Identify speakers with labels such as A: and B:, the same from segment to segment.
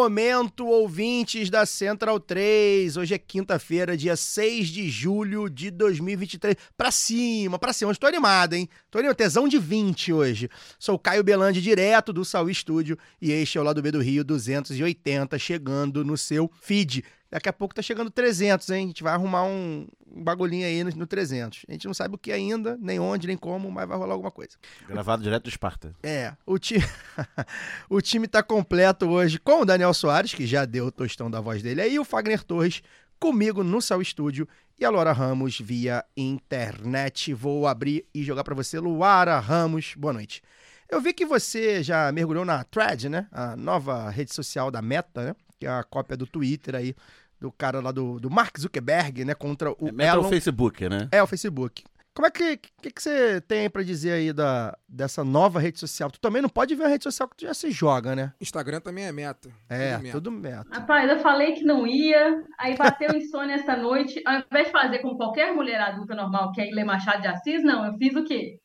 A: Momento, ouvintes da Central 3. Hoje é quinta-feira, dia 6 de julho de 2023. Pra cima, pra cima. Estou animado, hein? Tô animado. Tesão de 20 hoje. Sou Caio Belandi, direto do Saúl Estúdio. E este é o Lado B do Rio 280, chegando no seu feed. Daqui a pouco tá chegando 300, hein? A gente vai arrumar um, um bagulhinho aí no, no 300. A gente não sabe o que ainda, nem onde, nem como, mas vai rolar alguma coisa.
B: Gravado direto do Esparta.
A: É, o time, o time tá completo hoje com o Daniel Soares, que já deu o tostão da voz dele, aí o Fagner Torres comigo no Sal Estúdio e a Laura Ramos via internet. Vou abrir e jogar pra você, Luara Ramos. Boa noite. Eu vi que você já mergulhou na Thread, né? A nova rede social da Meta, né? Que é a cópia do Twitter aí, do cara lá do, do Mark Zuckerberg, né? Contra o
B: É, Meta
A: Elon.
B: o Facebook, né?
A: É, o Facebook. Como é que, que, que você tem pra dizer aí da, dessa nova rede social? Tu também não pode ver a rede social que tu já se joga, né?
C: Instagram também é meta.
A: É,
C: Tudo meta.
A: tudo meta.
D: Rapaz, eu falei que não ia, aí bateu insônia essa noite. Ao invés de fazer como qualquer mulher adulta normal, que é ir ler Machado de Assis, não, eu fiz o quê?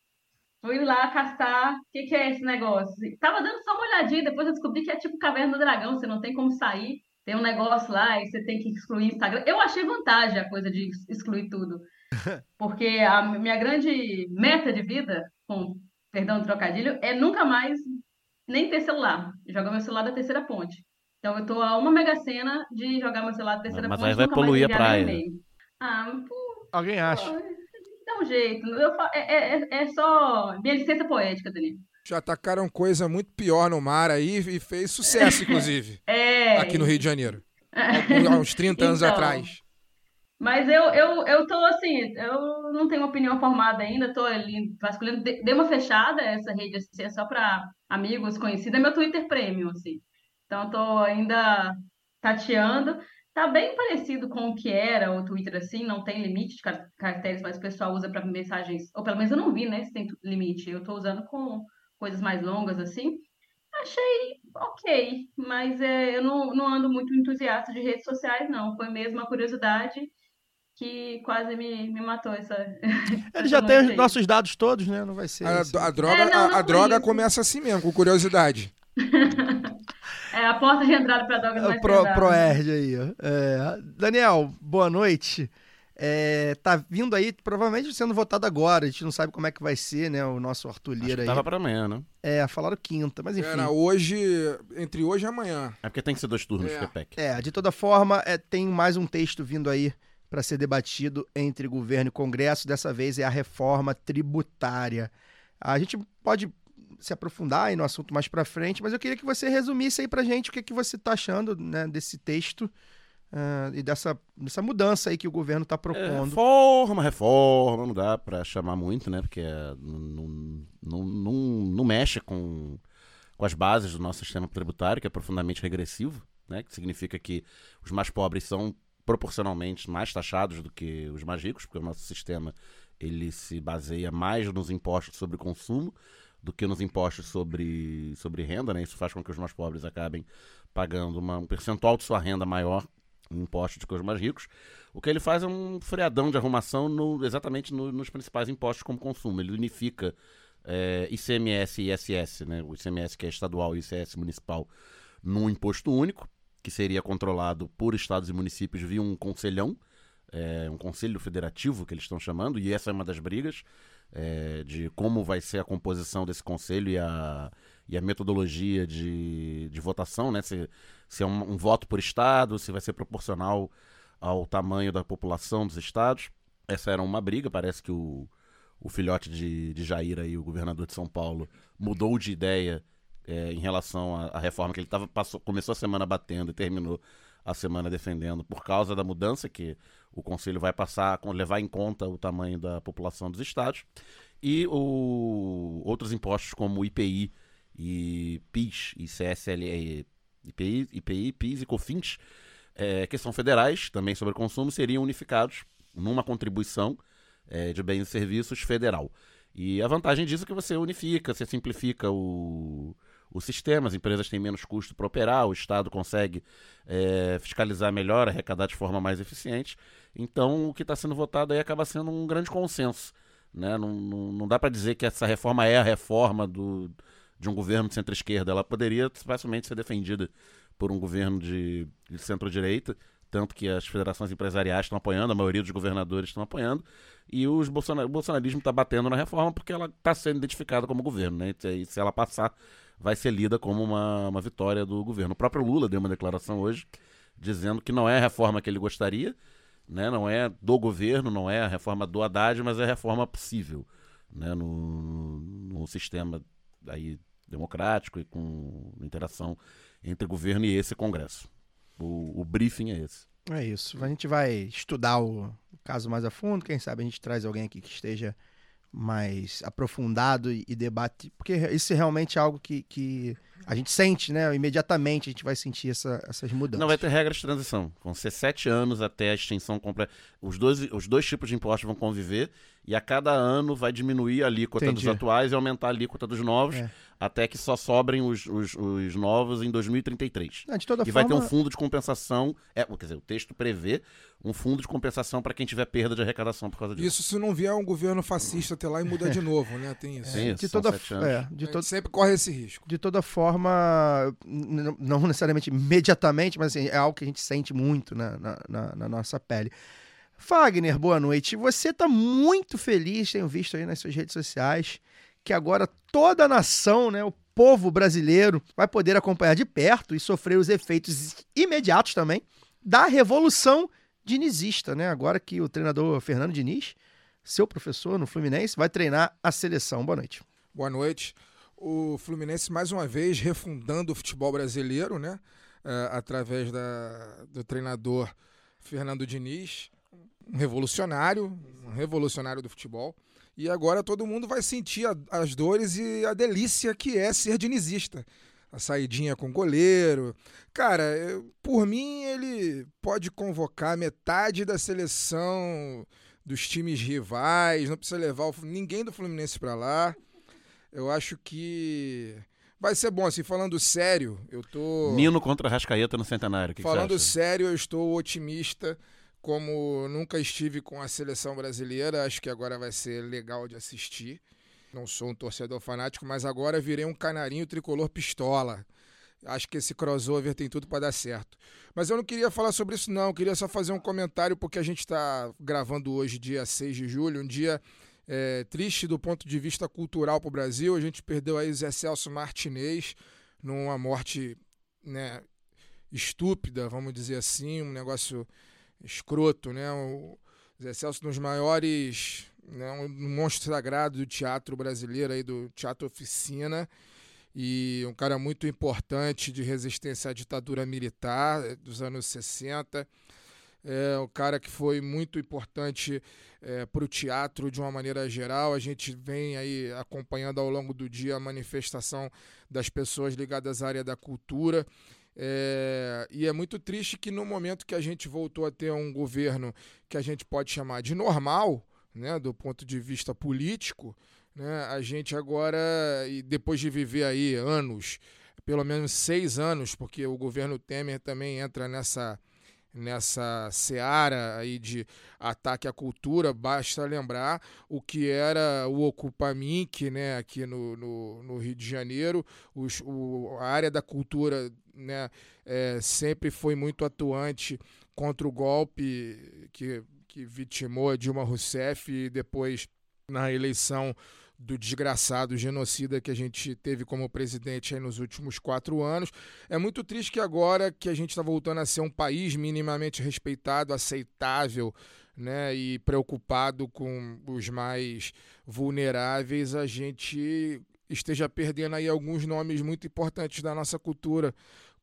D: Fui lá castar. O que, que é esse negócio? Tava dando só uma olhadinha, depois eu descobri que é tipo Caverna do Dragão, você não tem como sair. Tem um negócio lá e você tem que excluir Instagram. Eu achei vantagem a coisa de ex- excluir tudo. Porque a minha grande meta de vida, com perdão do trocadilho, é nunca mais nem ter celular. Jogar meu celular da terceira ponte. Então eu tô a uma mega cena de jogar meu celular da terceira
B: Mas
D: ponte.
B: aí vai
D: nunca mais
B: poluir a praia.
D: Ah, pô,
A: Alguém acha?
D: dá um jeito. Eu é, é- é- é só minha licença poética, Danilo.
C: Já atacaram coisa muito pior no mar aí e fez sucesso, inclusive,
D: É.
C: aqui no Rio de Janeiro. Há uns 30 anos
D: Então.
C: atrás.
D: Mas eu, eu, eu tô assim, eu não tenho opinião formada ainda, tô ali vasculhando. De- Dei uma fechada, essa rede assim, é só para amigos conhecidos, é meu Twitter Premium, assim. Então eu tô ainda tateando. Tá bem parecido com o que era o Twitter, assim, não tem limite de car- caracteres, mas o pessoal usa para mensagens, ou pelo menos eu não vi, né, se tem limite. Eu tô usando com coisas mais longas, assim. Achei ok, mas é, eu não, não ando muito entusiasta de redes sociais, não. Foi mesmo uma curiosidade que quase me, me matou essa.
A: Ele já tem os nossos dados todos, né? Não vai ser.
C: A, a droga,
D: É, não,
C: a,
D: não
C: a droga
D: isso.
C: começa assim mesmo, com curiosidade.
D: É a porta de entrada para drogas
A: É
D: mais
A: Pro,
D: pesadas.
A: Proerd aí, ó. É, Daniel, boa noite. É, tá vindo aí, provavelmente sendo votado agora. A gente não sabe como é que vai ser, né? O nosso Arthur
B: Acho
A: Lira
B: que
A: aí.
B: tava pra amanhã, né?
A: É, falaram quinta, mas enfim.
C: Era hoje, entre hoje e amanhã.
B: É porque tem que ser dois turnos
C: É.
B: de PEC.
A: É, de toda forma, é, tem mais um texto vindo aí para ser debatido entre governo e Congresso. Dessa vez é a reforma tributária. A gente pode se aprofundar aí no assunto mais para frente, mas eu queria que você resumisse aí pra gente o que, que você tá achando né, desse texto ah, e dessa, dessa mudança aí que o governo está
B: É,
A: propondo.
B: reforma, reforma, não dá pra chamar muito, né? Porque é, não, não, não, não mexe com, com as bases do nosso sistema tributário, que é profundamente regressivo, né? Que significa que os mais pobres são proporcionalmente mais taxados do que os mais ricos, porque o nosso sistema ele se baseia mais nos impostos sobre consumo do que nos impostos sobre, sobre renda, né? Isso faz com que os mais pobres acabem pagando uma- um percentual de sua renda maior impostos que os mais ricos. O que ele faz é um freadão de arrumação no- exatamente no- nos principais impostos como consumo. Ele unifica é, ICMS e ISS, né? o ICMS que é estadual e o ICS municipal, num imposto único, que seria controlado por estados e municípios via um conselhão, é, um conselho federativo que eles estão chamando, e essa é uma das brigas é, de como vai ser a composição desse conselho e a, e a metodologia de, de votação, né? Se, se é um, um voto por estado, se vai ser proporcional ao tamanho da população dos estados. Essa era uma briga, parece que o, o filhote de, de Jair aí, o governador de São Paulo, mudou de ideia é, em relação à, à reforma que ele tava, passou, começou a semana batendo e terminou a semana defendendo por causa da mudança que o conselho vai passar a levar em conta o tamanho da população dos estados e o, outros impostos como o IPI e PIS e CSLE, IPI, IPI PIS e COFINS, é, que são federais, também sobre consumo, seriam unificados numa contribuição é, de bens e serviços federal. E a vantagem disso é que você unifica, você simplifica o, o sistema, as empresas têm menos custo para operar, o Estado consegue é, fiscalizar melhor, arrecadar de forma mais eficiente. Então, o que está sendo votado aí acaba sendo um grande consenso. Né? Não, não, não dá para dizer que essa reforma é a reforma do, de um governo de centro-esquerda. Ela poderia facilmente ser defendida por um governo de, de centro-direita, tanto que as federações empresariais estão apoiando, a maioria dos governadores estão apoiando, e os bolsonar, o bolsonarismo está batendo na reforma porque ela está sendo identificada como governo. Né? E se ela passar, vai ser lida como uma, uma vitória do governo. O próprio Lula deu uma declaração hoje dizendo que não é a reforma que ele gostaria, né? não é do governo, não é a reforma do Haddad, mas é a reforma possível né? no, no sistema aí, democrático e com interação entre governo e esse Congresso. O, o briefing é esse.
A: É isso. A gente vai estudar o caso mais a fundo. Quem sabe a gente traz alguém aqui que esteja mais aprofundado e, e debate, porque isso é realmente algo que, que a gente sente, né? Imediatamente a gente vai sentir essa, essas mudanças.
B: Não vai ter regras de transição. Vão ser sete anos até a extinção completa. Os dois, os dois tipos de impostos vão conviver e a cada ano vai diminuir a alíquota
A: Entendi.
B: dos atuais e aumentar a alíquota dos novos,
A: É.
B: até que só sobrem os, os, os novos em 2033.
A: Não, de toda
B: E vai
A: forma,
B: ter um fundo de compensação. É, quer dizer, o texto prevê um fundo de compensação para quem tiver perda de arrecadação por causa disso.
C: Isso se não vier um governo fascista até lá e mudar de novo, né? Tem isso.
B: Sim,
A: de
B: são
A: toda,
B: sete anos.
A: é,
C: A
A: de,
C: gente
A: to,
C: sempre corre esse risco.
A: de toda forma, não necessariamente imediatamente, mas assim, é algo que a gente sente muito na, na, na- na nossa pele. Fagner, boa noite. Você está muito feliz, tenho visto aí nas suas redes sociais, que agora toda a nação, né, o povo brasileiro, vai poder acompanhar de perto e sofrer os efeitos imediatos também da revolução dinizista, né? Agora que o treinador Fernando Diniz, seu professor no Fluminense, vai treinar a seleção. Boa noite.
C: Boa noite. O Fluminense, mais uma vez, refundando o futebol brasileiro, né? Eh, através da, do treinador Fernando Diniz, revolucionário, um revolucionário do futebol. E agora todo mundo vai sentir a- as dores e a delícia que é ser dinizista. A saidinha com o goleiro. Cara, eu- por mim, ele pode convocar metade da seleção dos times rivais, não precisa levar o- ninguém do Fluminense pra lá. Eu acho que vai ser bom, assim, falando sério, eu tô.
B: Nino contra Rascaeta no centenário. Que, que
C: falando
B: acha?
C: sério, eu estou otimista, como nunca estive com a seleção brasileira. Acho que agora vai ser legal de assistir. Não sou um torcedor fanático, mas agora virei um canarinho tricolor pistola. Acho que esse crossover tem tudo para dar certo. Mas eu não queria falar sobre isso, não. Eu queria só fazer um comentário, porque a gente está gravando hoje, dia 6 de julho, um dia é, triste do ponto de vista cultural para o Brasil. A gente perdeu aí Zé Celso Martinez numa morte né, estúpida, vamos dizer assim, um negócio escroto, né? O Zé Celso, um dos maiores, né, um monstro sagrado do teatro brasileiro, aí, do teatro oficina, e um cara muito importante de resistência à ditadura militar eh, dos anos 60. É um cara que foi muito importante para o teatro de uma maneira geral. A gente vem aí acompanhando ao longo do dia a manifestação das pessoas ligadas à área da cultura. É, e é muito triste que no momento que a gente voltou a ter um governo que a gente pode chamar de normal, né, do ponto de vista político, né, a gente agora, depois de viver aí anos, pelo menos seis anos, porque o governo Temer também entra nessa nessa seara aí de ataque à cultura, basta lembrar o que era o Ocupa Mink, né, aqui no, no, no Rio de Janeiro, os, o, a área da cultura né, é, sempre foi muito atuante contra o golpe que, que vitimou Dilma Rousseff e depois na eleição do desgraçado genocida que a gente teve como presidente nos últimos quatro anos. É muito triste que agora que a gente está voltando a ser um país minimamente respeitado, aceitável, né, e preocupado com os mais vulneráveis, a gente esteja perdendo aí alguns nomes muito importantes da nossa cultura,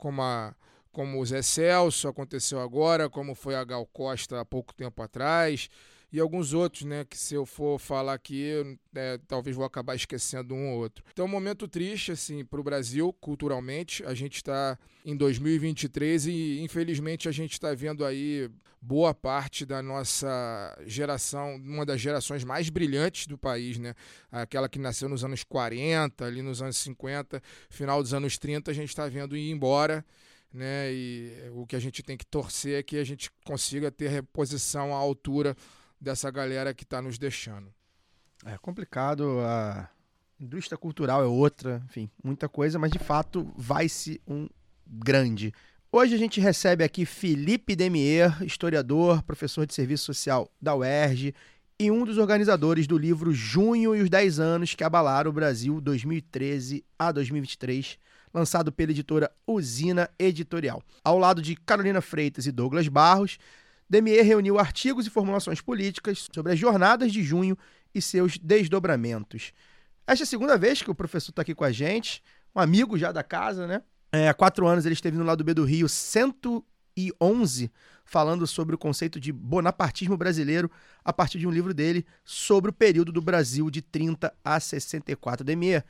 C: como a como o Zé Celso aconteceu agora, como foi a Gal Costa há pouco tempo atrás. E alguns outros, né? Que se eu for falar aqui, é, talvez vou acabar esquecendo um ou outro. Então, um momento triste, assim, para o Brasil, culturalmente. A gente está em 2023 e, infelizmente, a gente está vendo aí boa parte da nossa geração, uma das gerações mais brilhantes do país, né? Aquela que nasceu nos anos 40, ali nos anos 50, final dos anos 30, a gente está vendo ir embora né? E o que a gente tem que torcer é que a gente consiga ter reposição à altura dessa galera que está nos deixando.
A: É complicado, a indústria cultural é outra, enfim, muita coisa, mas de fato vai-se um grande. Hoje a gente recebe aqui Felipe Demier, historiador, professor de serviço social da UERJ e um dos organizadores do livro Junho e os 10 anos que abalaram o Brasil 2013 a 2023 lançado pela editora Usina Editorial. Ao lado de Carolina Freitas e Douglas Barros, Demier reuniu artigos e formulações políticas sobre as jornadas de junho e seus desdobramentos. Esta é a segunda vez que o professor está aqui com a gente, um amigo já da casa, né? É, há quatro anos ele esteve no lado B do Rio 111, falando sobre o conceito de bonapartismo brasileiro a partir de um livro dele sobre o período do Brasil de 30 a 64. Demier,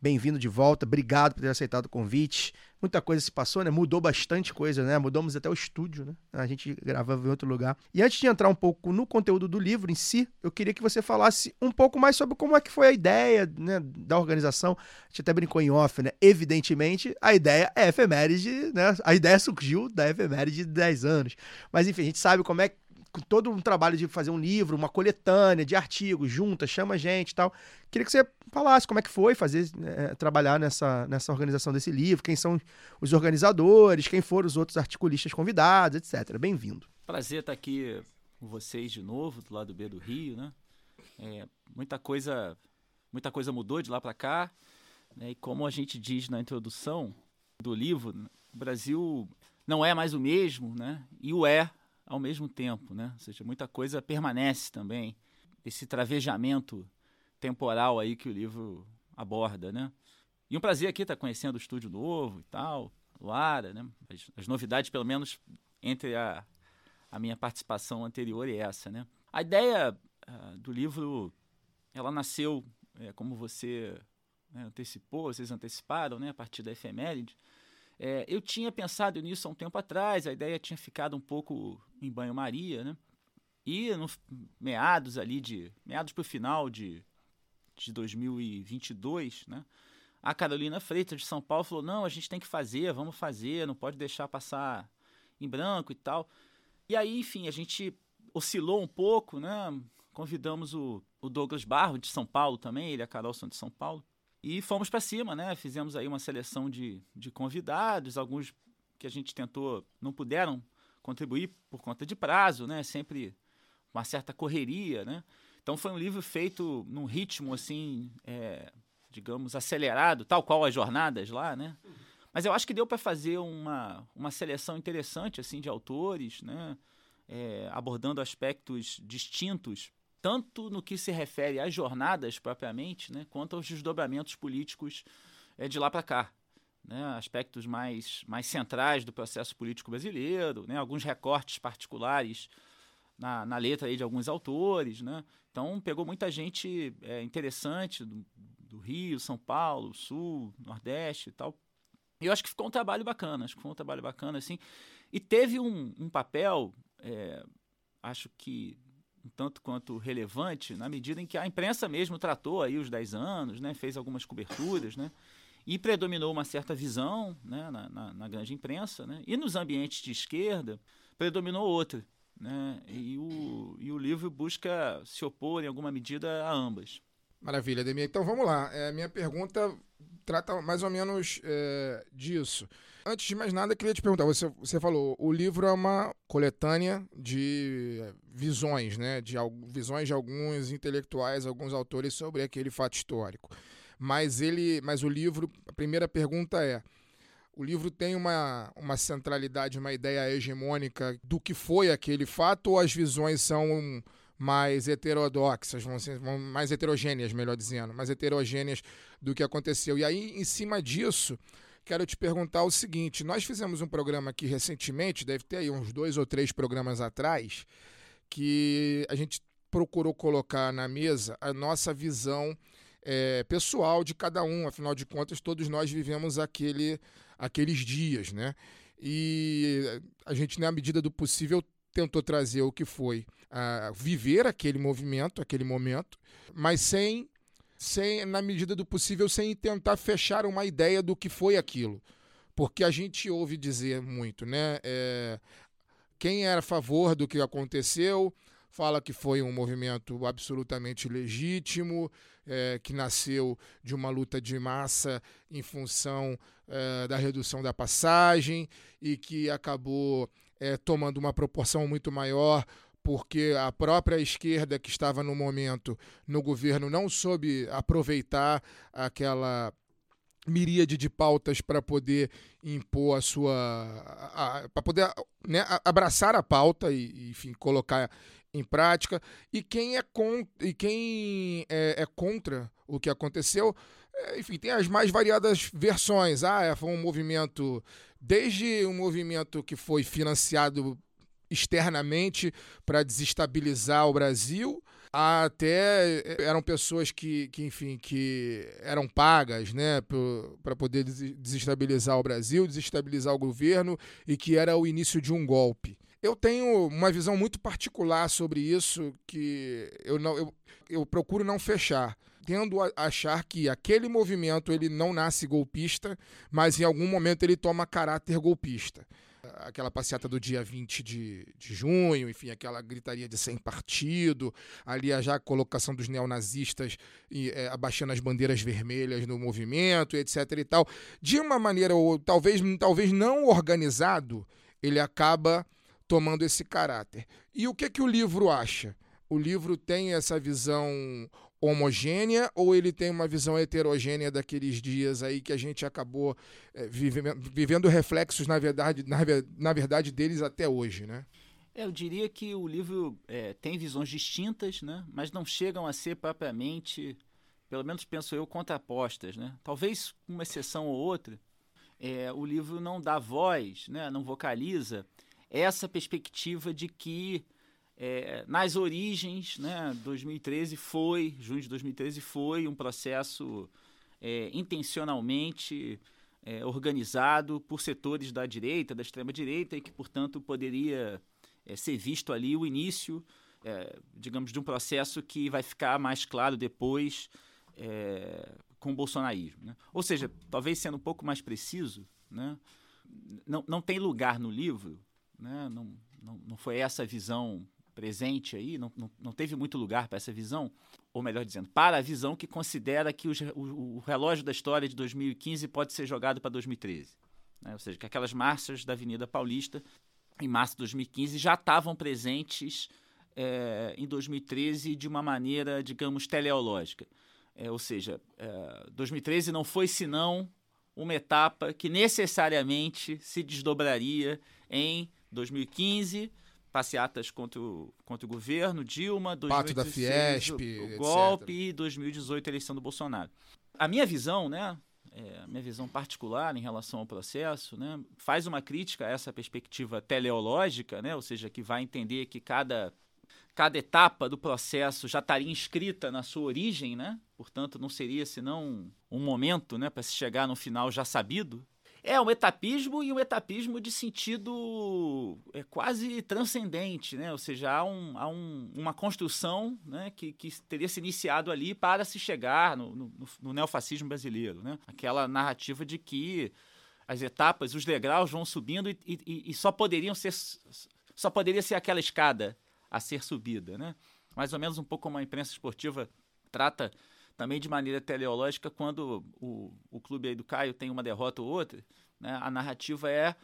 A: Bem-vindo de volta, obrigado por ter aceitado o convite. Muita coisa se passou, né? Mudou bastante coisa, né? Mudamos até o estúdio, né? A gente gravava em outro lugar. E antes de entrar um pouco no conteúdo do livro em si, eu queria que você falasse um pouco mais sobre como é que foi a ideia né, da organização. A gente até brincou em off, né? Evidentemente, a ideia é efeméride, né? A ideia surgiu da efeméride de 10 anos. Mas enfim, a gente sabe como é todo um trabalho de fazer um livro, uma coletânea de artigos, junta, chama gente e tal. Queria que você falasse como é que foi fazer, é, trabalhar nessa, nessa organização desse livro, quem são os organizadores, quem foram os outros articulistas convidados, etc. Bem-vindo.
E: Prazer estar aqui com vocês de novo, do lado B do Rio, né? É, muita coisa muita coisa mudou de lá para cá, né? e como a gente diz na introdução do livro, o Brasil não é mais o mesmo, né? E o é ao mesmo tempo, né? Ou seja, muita coisa permanece também. Esse travejamento temporal aí que o livro aborda, né? E um prazer aqui estar conhecendo o estúdio novo e tal, Luara, né? As, as novidades, pelo menos entre a, a minha participação anterior e essa, né? A ideia uh, do livro, ela nasceu, é, como você né, antecipou, vocês anteciparam, né? A partir da efeméride, é, eu tinha pensado nisso há um tempo atrás, a ideia tinha ficado um pouco em banho-maria, né? E no meados ali de. meados para o final de, de 2022, né? A Carolina Freitas de São Paulo falou: não, a gente tem que fazer, vamos fazer, não pode deixar passar em branco e tal. E aí, enfim, a gente oscilou um pouco, né? Convidamos o, o Douglas Barro de São Paulo também, ele e a Carol são de São Paulo. E fomos para cima, né? Fizemos aí uma seleção de, de convidados, alguns que a gente tentou não puderam contribuir por conta de prazo, né? Sempre uma certa correria, né? Então foi um livro feito num ritmo assim, é, digamos, acelerado, tal qual as jornadas lá, né? Mas eu acho que deu para fazer uma, uma seleção interessante assim de autores, né? É, abordando aspectos distintos tanto no que se refere às jornadas propriamente, né, quanto aos desdobramentos políticos é, de lá para cá. Né, aspectos mais, mais centrais do processo político brasileiro, né, alguns recortes particulares na, na letra de alguns autores. Né, então, pegou muita gente é, interessante do, do Rio, São Paulo, Sul, Nordeste e tal. E eu acho que ficou um trabalho bacana, acho que foi um trabalho bacana, assim. E teve um, um papel, é, acho que um tanto quanto relevante na medida em que a imprensa mesmo tratou aí os 10 anos, né, fez algumas coberturas, né, e predominou uma certa visão né, na, na, na grande imprensa, né, e nos ambientes de esquerda predominou outra. Né, e, o, e o livro busca se opor em alguma medida a ambas.
C: Maravilha, Demir. Então vamos lá. É, minha pergunta trata mais ou menos é, disso. Antes de mais nada, queria te perguntar: você, você falou, o livro é uma coletânea de visões, né? De visões de alguns intelectuais, alguns autores sobre aquele fato histórico. Mas ele, mas o livro, a primeira pergunta é: o livro tem uma, uma centralidade, uma ideia hegemônica do que foi aquele fato, ou as visões são mais heterodoxas, vão ser mais heterogêneas, melhor dizendo, mais heterogêneas do que aconteceu. E aí, em cima disso, quero te perguntar o seguinte: nós fizemos um programa aqui recentemente, deve ter aí uns dois ou três programas atrás, que a gente procurou colocar na mesa a nossa visão é, pessoal de cada um. Afinal de contas, todos nós vivemos aquele, aqueles dias, né? E a gente, na medida do possível, tentou trazer o que foi ah, viver aquele movimento, aquele momento, mas sem, sem, na medida do possível, sem tentar fechar uma ideia do que foi aquilo. Porque a gente ouve dizer muito, né? É, quem era a favor do que aconteceu fala que foi um movimento absolutamente legítimo, é, que nasceu de uma luta de massa em função é, da redução da passagem e que acabou é, tomando uma proporção muito maior porque a própria esquerda que estava no momento no governo não soube aproveitar aquela miríade de pautas para poder impor a sua para poder né, abraçar a pauta e enfim colocar em prática. E quem é, con e quem é, é contra o que aconteceu é, enfim tem as mais variadas versões. Ah é, foi um movimento desde um movimento que foi financiado externamente para desestabilizar o Brasil até eh, eram pessoas que, que enfim, que eram pagas, né, para poder desestabilizar o Brasil, desestabilizar o governo e que era o início de um golpe. Eu tenho uma visão muito particular sobre isso que eu não eu, eu procuro não fechar tendo a achar que aquele movimento ele não nasce golpista, mas em algum momento ele toma caráter golpista aquela passeata do dia 20 de, de junho, enfim, aquela gritaria de sem partido, ali já a colocação dos neonazistas e, é, abaixando as bandeiras vermelhas no movimento, etc e tal. De uma maneira, ou talvez, talvez não organizado, ele acaba tomando esse caráter. E o que, que o livro acha? O livro tem essa visão homogênea ou ele tem uma visão heterogênea daqueles dias aí que a gente acabou é, vivendo, vivendo reflexos, na verdade, na, na, verdade, deles até hoje, né?
E: Eu diria que o livro é, tem visões distintas, né? mas não chegam a ser propriamente, pelo menos penso eu, contrapostas. Né? Talvez uma exceção ou outra, é, o livro não dá voz, né? não vocaliza essa perspectiva de que é, nas origens, né, 2013 foi, junho de 2013 foi um processo é, intencionalmente é, organizado por setores da direita, da extrema-direita, e que, portanto, poderia é, ser visto ali o início, é, digamos, de um processo que vai ficar mais claro depois é, com o bolsonarismo. Né? Ou seja, talvez sendo um pouco mais preciso, né, não, não tem lugar no livro, né, não, não, não foi essa a visão presente aí, não, não, não teve muito lugar para essa visão, ou melhor dizendo, para a visão que considera que os, o, o, relógio da história de 2015 pode ser jogado para 2013. Né? Ou seja, que aquelas marchas da Avenida Paulista, em março de 2015, já estavam presentes é, em 2013 de uma maneira, digamos, teleológica. É, ou seja, é, 2013 não foi senão uma etapa que necessariamente se desdobraria em 2015 passeatas contra o, contra o governo, Dilma, 2016,
C: da Fiesp,
E: o, golpe e 2018 a eleição do Bolsonaro. A minha visão, né, é, a minha visão particular em relação ao processo, né, faz uma crítica a essa perspectiva teleológica, né, ou seja, que vai entender que cada cada etapa do processo já estaria inscrita na sua origem, né? Portanto, não seria senão um momento, né, para se chegar no final já sabido, é um etapismo e um etapismo de sentido é, quase transcendente, né? Ou seja, há, um, há um, uma construção né, que, que teria se iniciado ali para se chegar no, no, no neofascismo brasileiro, né? Aquela narrativa de que as etapas, os degraus vão subindo e, e, e só poderiam ser só poderia ser aquela escada a ser subida, né? Mais ou menos um pouco como a imprensa esportiva trata também de maneira teleológica, quando o, o clube aí do Caio tem uma derrota ou outra, né, a narrativa é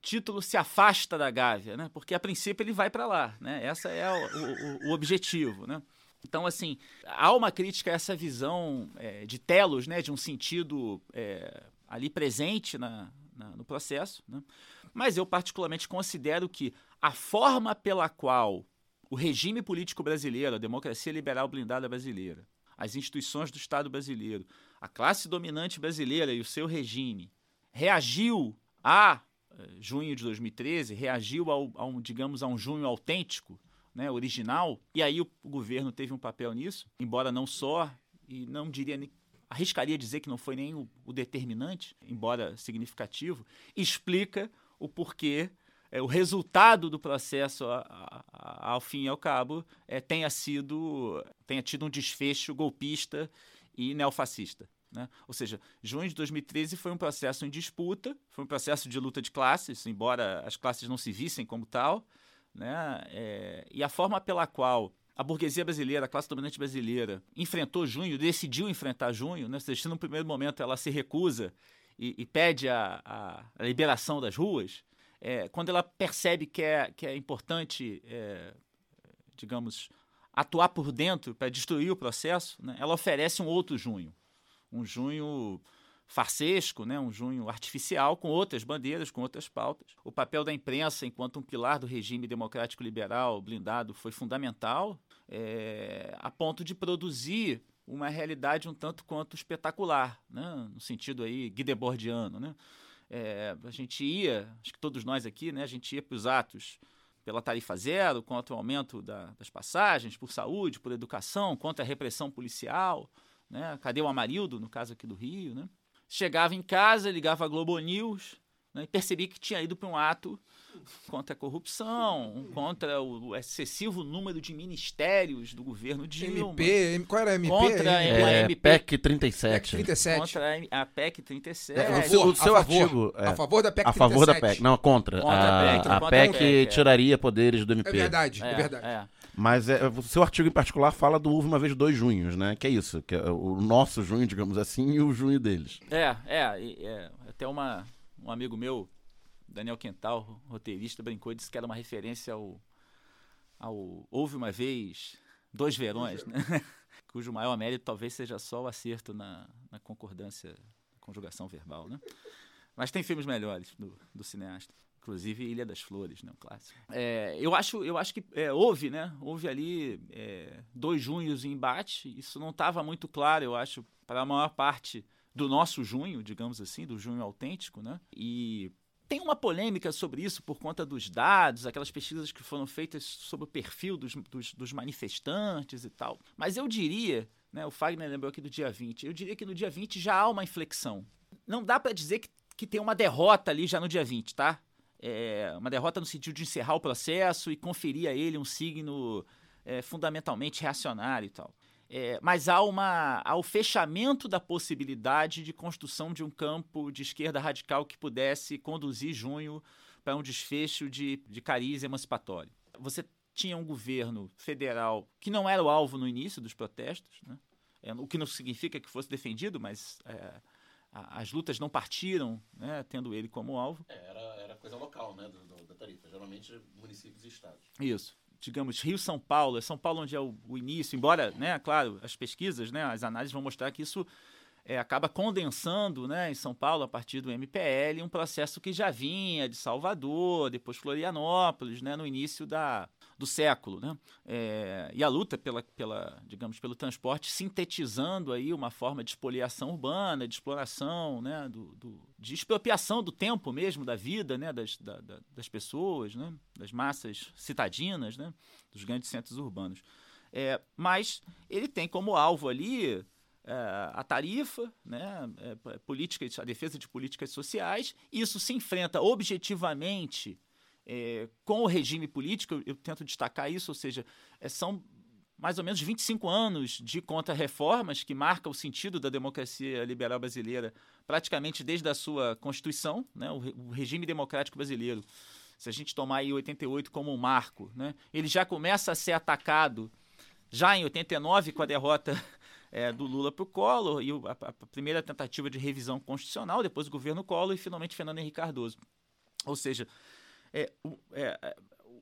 E: título se afasta da Gávea, né, porque a princípio ele vai para lá, né, essa é o, o, o, objetivo, né. Então, assim, há uma crítica a essa visão é, de telos, né, de um sentido é, ali presente na, na, no processo, né, mas eu particularmente considero que a forma pela qual o regime político brasileiro, a democracia liberal blindada brasileira, as instituições do Estado brasileiro, a classe dominante brasileira e o seu regime reagiu a eh, junho de 2013, reagiu ao, a um, digamos, a um junho autêntico, né, original, e aí o, governo teve um papel nisso, embora não só, e não diria, nem- arriscaria dizer que não foi nem o determinante, embora significativo, explica o porquê é, o resultado do processo a- a- ao fim e ao cabo é, tenha sido tenha tido um desfecho golpista e neofascista. Né? Ou seja, junho de 2013 foi um processo em disputa, foi um processo de luta de classes, embora as classes não se vissem como tal, né? É, e a forma pela qual a burguesia brasileira, a classe dominante brasileira, enfrentou junho, decidiu enfrentar junho, né? Se no primeiro momento ela se recusa e, e pede a, a- a liberação das ruas, é, quando ela percebe que é, que é importante, é, digamos, atuar por dentro para destruir o processo, né? ela oferece um outro junho, um junho farsesco, né? um junho artificial, com outras bandeiras, com outras pautas. O papel da imprensa, enquanto um pilar do regime democrático liberal blindado, foi fundamental, é, a ponto de produzir uma realidade um tanto quanto espetacular, né? no sentido aí guidebordiano. Né? É, a gente ia, acho que todos nós aqui, né? a gente ia para os atos pela tarifa zero, contra o aumento da- das passagens, por saúde, por educação, contra a repressão policial, né? Cadê o Amarildo, no caso aqui do Rio, né? Chegava em casa, ligava a Globo News né? e percebia que tinha ido para um ato contra a corrupção, contra o excessivo número de ministérios do governo Dilma.
C: MP, qual era a MP?
E: Contra uma
B: É,
E: MP.
B: PEC 37.
C: 37.
E: Contra a- a PEC 37.
B: É,
C: A
B: o seu-
C: favor,
B: o seu
C: a favor,
B: artigo, é.
C: A favor da PEC
B: A favor da
C: 37.
B: PEC. Não, contra.
E: Contra a
B: a,
E: PEC,
B: a
E: contra a
B: PEC
E: PEC, é.
B: tiraria poderes do MP.
C: É verdade, é,
E: É,
C: verdade.
E: é.
B: Mas é, o seu artigo em particular fala do Houve uma vez dois junhos, né? Que é isso, que é o nosso junho, digamos assim, e o junho deles.
E: É, é, é, até uma, um amigo meu, Daniel Quental, roteirista, brincou e disse que era uma referência ao, ao Houve uma vez dois verões, né? cujo maior mérito talvez seja só o acerto na, na concordância, na conjugação verbal, né? Mas tem filmes melhores do, do cineasta. Inclusive Ilha das Flores, né, um clássico. É, eu, acho, eu acho que é, houve, né? Houve ali é, dois junhos em embate. Isso não estava muito claro, eu acho, para a maior parte do nosso junho, digamos assim, do junho autêntico, né? E tem uma polêmica sobre isso por conta dos dados, aquelas pesquisas que foram feitas sobre o perfil dos, dos, dos manifestantes e tal. Mas eu diria, né, o Fagner lembrou aqui do dia 20, eu diria que no dia 20 já há uma inflexão. Não dá para dizer que, que tem uma derrota ali já no dia 20, tá? É, uma derrota no sentido de encerrar o processo e conferir a ele um signo é, fundamentalmente reacionário e tal. É, mas há, uma, há o fechamento da possibilidade de construção de um campo de esquerda radical que pudesse conduzir junho para um desfecho de, de cariz emancipatório. Você tinha um governo federal que não era o alvo no início dos protestos, né? É, o que não significa que fosse defendido, mas é, a- as lutas não partiram, né, tendo ele como alvo.
B: era, era coisa local, né, da tarifa. Geralmente municípios e estados.
E: Isso. Digamos, Rio-São Paulo, é São Paulo onde é o, o início, embora, né, claro, as pesquisas, né, as análises vão mostrar que isso é, acaba condensando, né, em São Paulo, a partir do MPL, um processo que já vinha de Salvador, depois Florianópolis, né, no início da, do século, né? É, e a luta pela, pela, digamos, pelo transporte sintetizando aí uma forma de espoliação urbana, de exploração, né, do, do- de expropriação do tempo mesmo, da vida, né, das, da- da- das pessoas, né, das massas citadinas, né, dos grandes centros urbanos. É, mas ele tem como alvo ali é, a tarifa, né, é, a defesa de políticas sociais. Isso se enfrenta objetivamente é, com o regime político, eu, eu tento destacar isso, ou seja, é, são mais ou menos 25 anos de contra-reformas que marca o sentido da democracia liberal brasileira praticamente desde a sua Constituição, né, o, o regime democrático brasileiro. Se a gente tomar aí 88 como um marco, né, ele já começa a ser atacado já em 89 com a derrota é, do Lula para o Collor e a, a primeira tentativa de revisão constitucional, depois o governo Collor e finalmente Fernando Henrique Cardoso. Ou seja, é, o, é, é,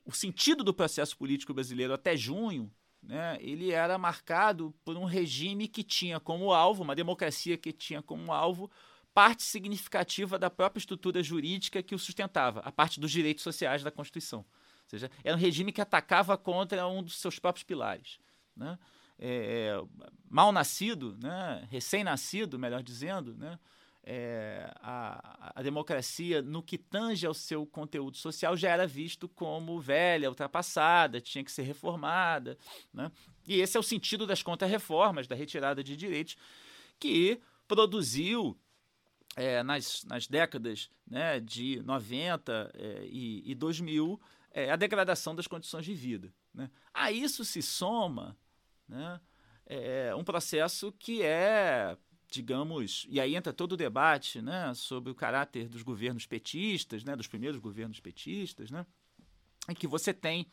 E: o sentido do processo político brasileiro até junho, né, ele era marcado por um regime que tinha como alvo, uma democracia que tinha como alvo parte significativa da própria estrutura jurídica que o sustentava, a parte dos direitos sociais da Constituição. Ou seja, era um regime que atacava contra um dos seus próprios pilares. Né? É, mal nascido, né, recém-nascido, melhor dizendo, né, é, a, a, democracia, no que tange ao seu conteúdo social, já era visto como velha, ultrapassada, tinha que ser reformada. Né? E esse é o sentido das contra-reformas, da retirada de direitos, que produziu é, nas, nas décadas né, de 90 é, e, e 2000 é, a degradação das condições de vida. Né? A isso se soma né, é, um processo que é digamos, e aí entra todo o debate né, sobre o caráter dos governos petistas, né, dos primeiros governos petistas, né, em que você tem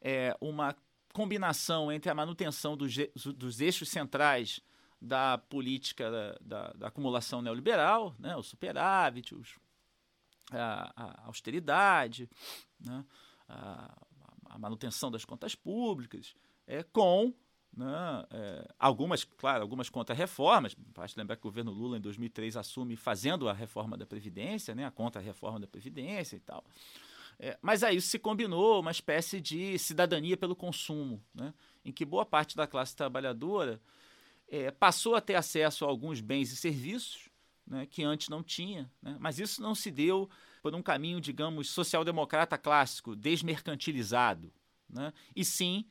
E: é, uma combinação entre a manutenção dos, dos eixos centrais da política da, da, da acumulação neoliberal, né, o superávit, os, a, a, austeridade, né, a, a manutenção das contas públicas, é, com né? É, algumas, claro, algumas contra-reformas. Basta lembrar que o governo Lula, em 2003, assume fazendo a reforma da Previdência, né? a contra-reforma da Previdência e tal. É, mas aí se combinou uma espécie de cidadania pelo consumo, né? em que boa parte da classe trabalhadora é, passou a ter acesso a alguns bens e serviços né, que antes não tinha. Né? Mas isso não se deu por um caminho, digamos, social-democrata clássico, desmercantilizado, né? e sim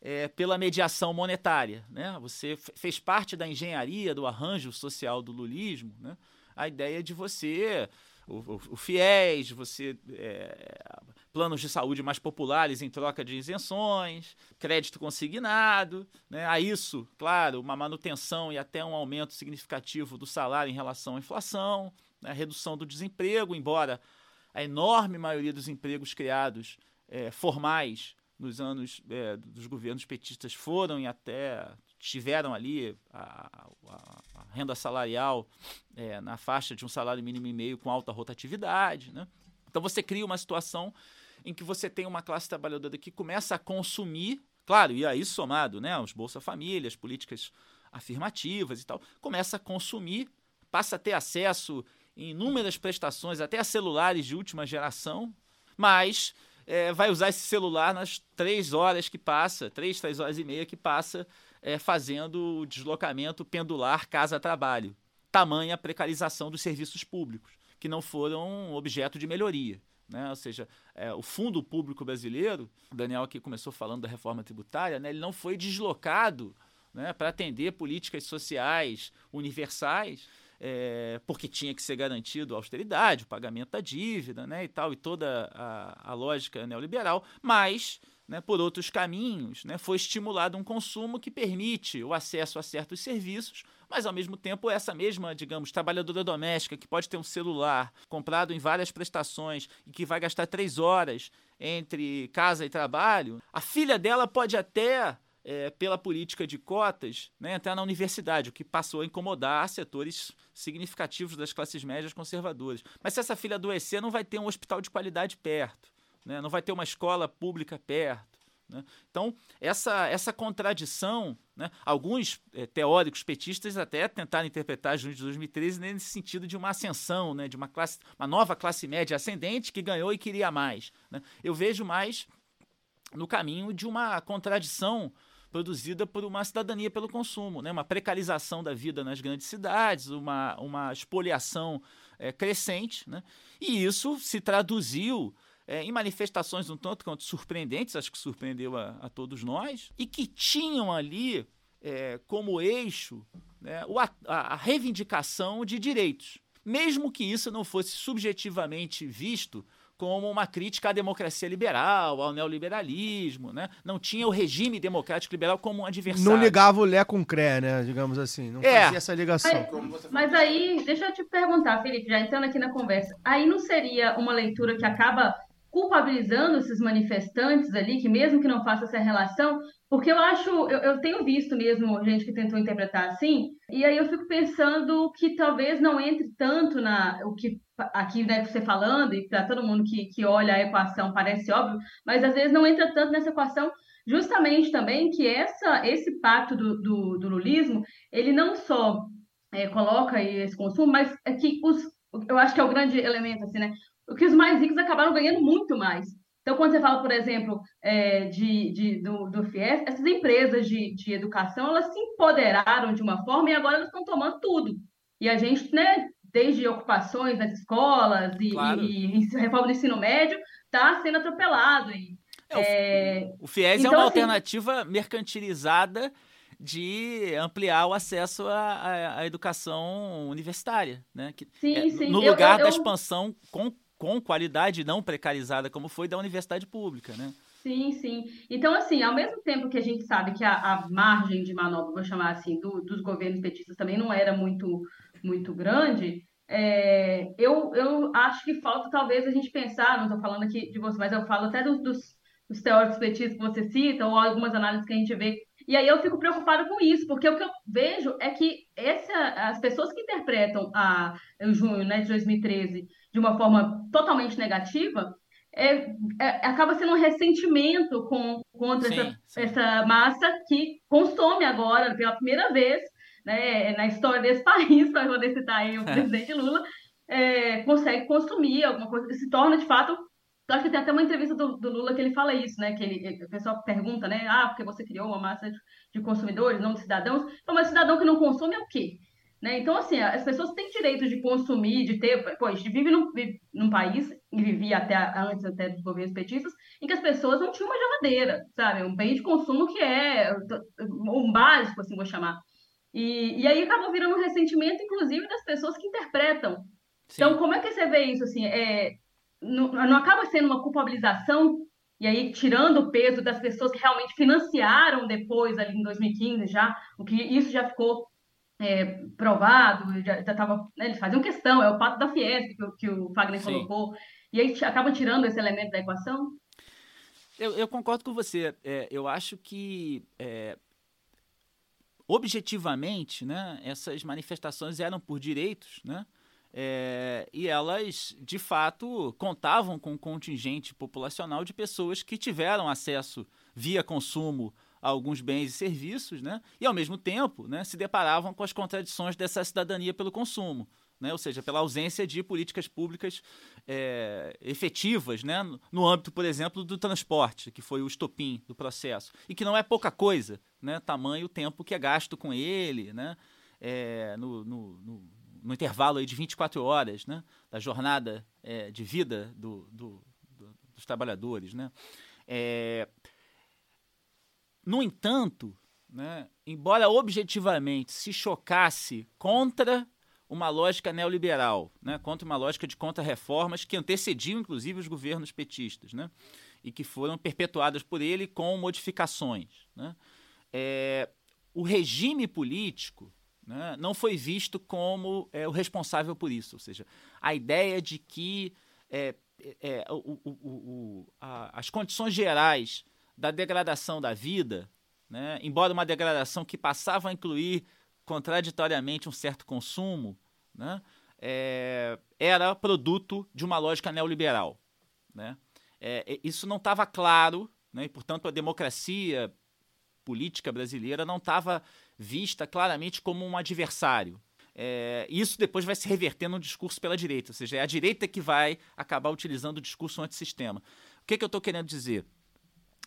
E: é, pela mediação monetária. Né? Você fez parte da engenharia, do arranjo social do lulismo, né? a ideia de você, o, o, o FIES, você é, planos de saúde mais populares em troca de isenções, crédito consignado, né? a isso, claro, uma manutenção e até um aumento significativo do salário em relação à inflação, né? redução do desemprego, embora a enorme maioria dos empregos criados é, formais nos anos é, dos governos petistas foram e até tiveram ali a, a, a renda salarial é, na faixa de um salário mínimo e meio com alta rotatividade. Né? Então você cria uma situação em que você tem uma classe trabalhadora que começa a consumir, claro, e aí somado né, os Bolsa Família, as políticas afirmativas e tal, começa a consumir, passa a ter acesso em inúmeras prestações, até a celulares de última geração, mas é, vai usar esse celular nas três horas que passa, três, três horas e meia que passa é, fazendo o deslocamento pendular casa-trabalho. Tamanha precarização dos serviços públicos, que não foram objeto de melhoria. Né? Ou seja, é, o fundo público brasileiro, o Daniel aqui começou falando da reforma tributária, né? ele não foi deslocado né, para atender políticas sociais universais é, porque tinha que ser garantido a austeridade, o pagamento da dívida né, e tal, e toda a, a lógica neoliberal, mas, né, por outros caminhos, né, foi estimulado um consumo que permite o acesso a certos serviços, mas ao mesmo tempo essa mesma, digamos, trabalhadora doméstica que pode ter um celular comprado em várias prestações e que vai gastar três horas entre casa e trabalho, a filha dela pode até é, pela política de cotas, né, entrar na universidade, o que passou a incomodar setores significativos das classes médias conservadoras. Mas se essa filha adoecer, não vai ter um hospital de qualidade perto, né, não vai ter uma escola pública perto. Né? Então, essa, essa contradição, né, alguns é, teóricos petistas até tentaram interpretar junho de 2013 nesse sentido de uma ascensão, né, de uma, classe, uma nova classe média ascendente que ganhou e queria mais. Né? Eu vejo mais no caminho de uma contradição produzida por uma cidadania pelo consumo, né? uma precarização da vida nas grandes cidades, uma, uma espoliação é, crescente. Né? E isso se traduziu é, em manifestações um tanto quanto surpreendentes, acho que surpreendeu a, a todos nós, e que tinham ali é, como eixo né, a, a reivindicação de direitos. Mesmo que isso não fosse subjetivamente visto como uma crítica à democracia liberal, ao neoliberalismo, né? Não tinha o regime democrático liberal como um adversário.
A: Não ligava o Lé com o CRE, né? Digamos assim. Não é. fazia essa ligação.
D: Mas, mas aí, deixa eu te perguntar, Felipe, já entrando aqui na conversa. Aí não seria uma leitura que acaba culpabilizando esses manifestantes ali, que mesmo que não faça essa relação, porque eu acho, eu, eu, tenho visto mesmo gente que tentou interpretar assim, e aí eu fico pensando que talvez não entre tanto na o que aqui deve ser falando, e para todo mundo que, que olha a equação parece óbvio, mas às vezes não entra tanto nessa equação, justamente também que essa, esse pacto do, do, do lulismo, ele não só é, coloca esse consumo, mas é que os, eu acho que é o grande elemento, assim, né? Que os mais ricos acabaram ganhando muito mais. Então, quando você fala, por exemplo, é, de, de, do, do FIES, essas empresas de, de educação, elas se empoderaram de uma forma e agora elas estão tomando tudo. E a gente, né, desde ocupações nas escolas e,
E: Claro.
D: e, e reforma do ensino médio, está sendo atropelado. E,
E: É, o-
D: é,
E: O FIES é
D: Então,
E: uma
D: assim-
E: alternativa mercantilizada de ampliar o acesso à, à- educação universitária, né? Que,
D: sim,
E: é,
D: sim.
E: no lugar
D: eu-
E: da
D: eu-
E: expansão com, com qualidade não precarizada, como foi da universidade pública, né?
D: Sim, sim. Então, assim, ao mesmo tempo que a gente sabe que a, a margem de manobra, vou chamar assim, do- dos governos petistas também não era muito, muito grande, é, eu, eu acho que falta talvez a gente pensar, não estou falando aqui de você, mas eu falo até dos, dos, dos teóricos petistas que você cita, ou algumas análises que a gente vê. E aí eu fico preocupada com isso, porque o que eu vejo é que essa, as pessoas que interpretam a, o junho né, de 2013 de uma forma totalmente negativa, é, é- acaba sendo um ressentimento com, contra
E: Sim,
D: essa,
E: sim.
D: essa massa que consome agora, pela primeira vez né, na história desse país, para poder citar aí o presidente Lula, é, consegue consumir alguma coisa, se torna de fato. Eu acho que tem até uma entrevista do, do Lula que ele fala isso, né? Que ele, o pessoal pergunta, né? Ah, porque você criou uma massa de, de consumidores, não de cidadãos. Então, mas cidadão que não consome é o quê? Né? Então, assim, as pessoas têm direito de consumir, de ter. Pô, a gente vive num, vive num país, e vivia até antes até dos governos petistas, em que as pessoas não tinham uma geladeira, sabe? Um bem de consumo que é um básico, assim, vou chamar. E, e aí acabou virando um ressentimento, inclusive, das pessoas que interpretam.
E: Sim.
D: Então, como é que você vê isso? Assim, é, não, não acaba sendo uma culpabilização, e aí tirando o peso das pessoas que realmente financiaram depois, ali em 2015 já, o que isso já ficou é, provado, já estava. né, eles faziam questão, é o pato da Fiesp que, o- que o Fagner
E: Sim.
D: colocou, e aí acaba tirando esse elemento da equação.
E: Eu, eu concordo com você. É, eu acho que, é, objetivamente, né, essas manifestações eram por direitos, né? É, e elas, de fato, contavam com um contingente populacional de pessoas que tiveram acesso via consumo a alguns bens e serviços, né? E, ao mesmo tempo, né, se deparavam com as contradições dessa cidadania pelo consumo. Né? Ou seja, pela ausência de políticas públicas é, efetivas, né? no- âmbito, por exemplo, do transporte, que foi o estopim do processo, e que não é pouca coisa, né? tamanho o tempo que é gasto com ele, né? É, no- no- no intervalo aí de 24 horas né? da jornada é, de vida do- do- do- dos trabalhadores. Né? É, no entanto, né, embora objetivamente se chocasse contra uma lógica neoliberal, né, contra uma lógica de contra-reformas que antecediam, inclusive, os governos petistas, né, e que foram perpetuadas por ele com modificações. Né. É, o regime político né, não foi visto como é, o responsável por isso, ou seja, a ideia de que é, é, o- o- o- o- a- as condições gerais da degradação da vida, né, embora uma degradação que passava a incluir contraditoriamente um certo consumo, né, é, era produto de uma lógica neoliberal. Né? É, isso não estava claro, né, e, portanto, a democracia política brasileira não estava vista claramente como um adversário. É, isso depois vai se reverter num discurso pela direita, ou seja, é a direita que vai acabar utilizando o discurso antissistema. O que, que eu estou querendo dizer?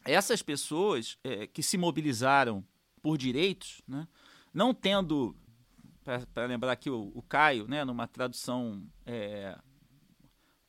E: Essas pessoas é, que se mobilizaram por direitos, né, não tendo, para lembrar aqui o, o Caio, né, numa tradução é,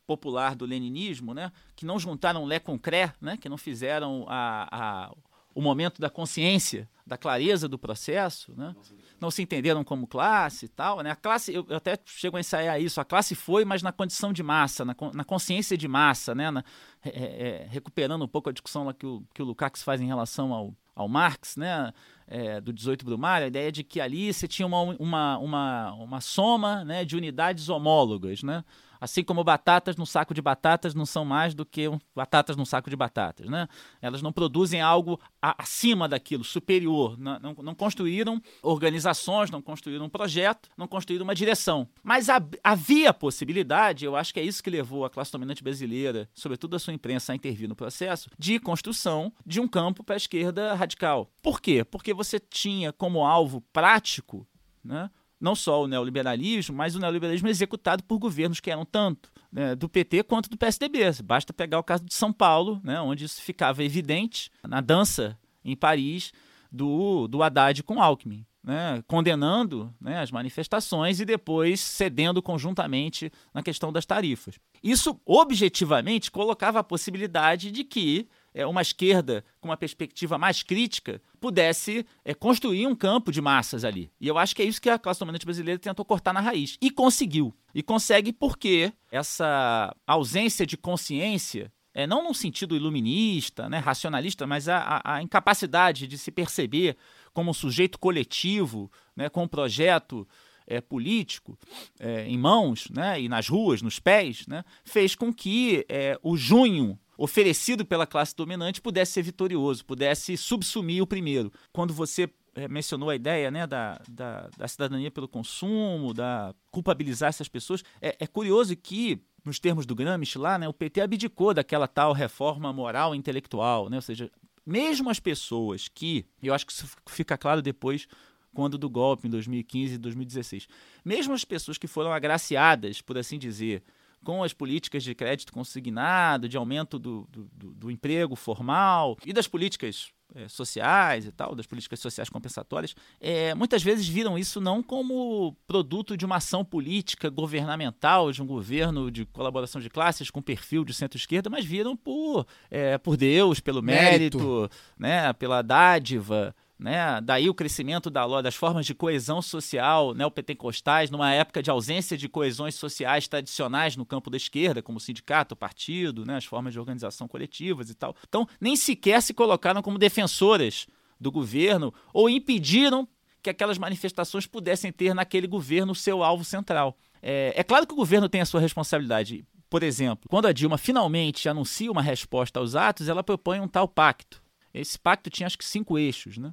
E: popular do leninismo, né, que não juntaram lé com cré, né, que não fizeram a, a, o momento da consciência, da clareza do processo, né, não se entenderam como classe e tal. Né, a classe, eu, até chego a ensaiar isso, a classe foi, mas na condição de massa, na, na consciência de massa, né, na, é, é, recuperando um pouco a discussão lá que o, que o Lukács faz em relação ao, ao Marx, né, é, do 18 Brumário, a ideia de que ali você tinha uma, uma, uma, uma soma né, de unidades homólogas, né? Assim como batatas no saco de batatas não são mais do que batatas num saco de batatas, né? Elas não produzem algo a- acima daquilo, superior. Não, não, não construíram organizações, não construíram um projeto, não construíram uma direção. Mas hab- havia a possibilidade, eu acho que é isso que levou a classe dominante brasileira, sobretudo a sua imprensa, a intervir no processo, de construção de um campo para a esquerda radical. Por quê? Porque você tinha como alvo prático, né? Não só o neoliberalismo, mas o neoliberalismo executado por governos que eram tanto né, do PT quanto do PSDB. Basta pegar o caso de São Paulo, né, onde isso ficava evidente na dança em Paris do, do Haddad com Alckmin. né, condenando né, as manifestações e depois cedendo conjuntamente na questão das tarifas. Isso, objetivamente, colocava a possibilidade de que é, uma esquerda com uma perspectiva mais crítica pudesse é, construir um campo de massas ali. E eu acho que é isso que a classe dominante brasileira tentou cortar na raiz. E conseguiu. E consegue porque essa ausência de consciência é, não num sentido iluminista, né, racionalista, mas a, a, incapacidade de se perceber como um sujeito coletivo, né, com um projeto é, político é, em mãos né, e nas ruas, nos pés, né, fez com que é, o junho oferecido pela classe dominante pudesse ser vitorioso, pudesse subsumir o primeiro. Quando você é, mencionou a ideia né, da, da, da, cidadania pelo consumo, da culpabilizar essas pessoas, é, é curioso que nos termos do Gramsci lá, né, o PT abdicou daquela tal reforma moral e intelectual, né? ou seja, mesmo as pessoas que, eu acho que isso fica claro depois quando do golpe em 2015 e 2016, mesmo as pessoas que foram agraciadas, por assim dizer, com as políticas de crédito consignado, de aumento do, do, do, emprego formal e das políticas é, sociais e tal, das políticas sociais compensatórias, é, muitas vezes viram isso não como produto de uma ação política governamental, de um governo de colaboração de classes com perfil de centro-esquerda, mas viram por, é, por Deus, pelo mérito, mérito, né, pela dádiva, né? Daí o crescimento da, das formas de coesão social neopentecostais, numa época de ausência de coesões sociais tradicionais no campo da esquerda, como sindicato, partido, né? as formas de organização coletivas e tal. Então, nem sequer se colocaram como defensoras do governo ou impediram que aquelas manifestações pudessem ter naquele governo o seu alvo central. É, é claro que o governo tem a sua responsabilidade. Por exemplo, quando a Dilma finalmente anuncia uma resposta aos atos, ela propõe um tal pacto. Esse pacto tinha acho que cinco eixos, né?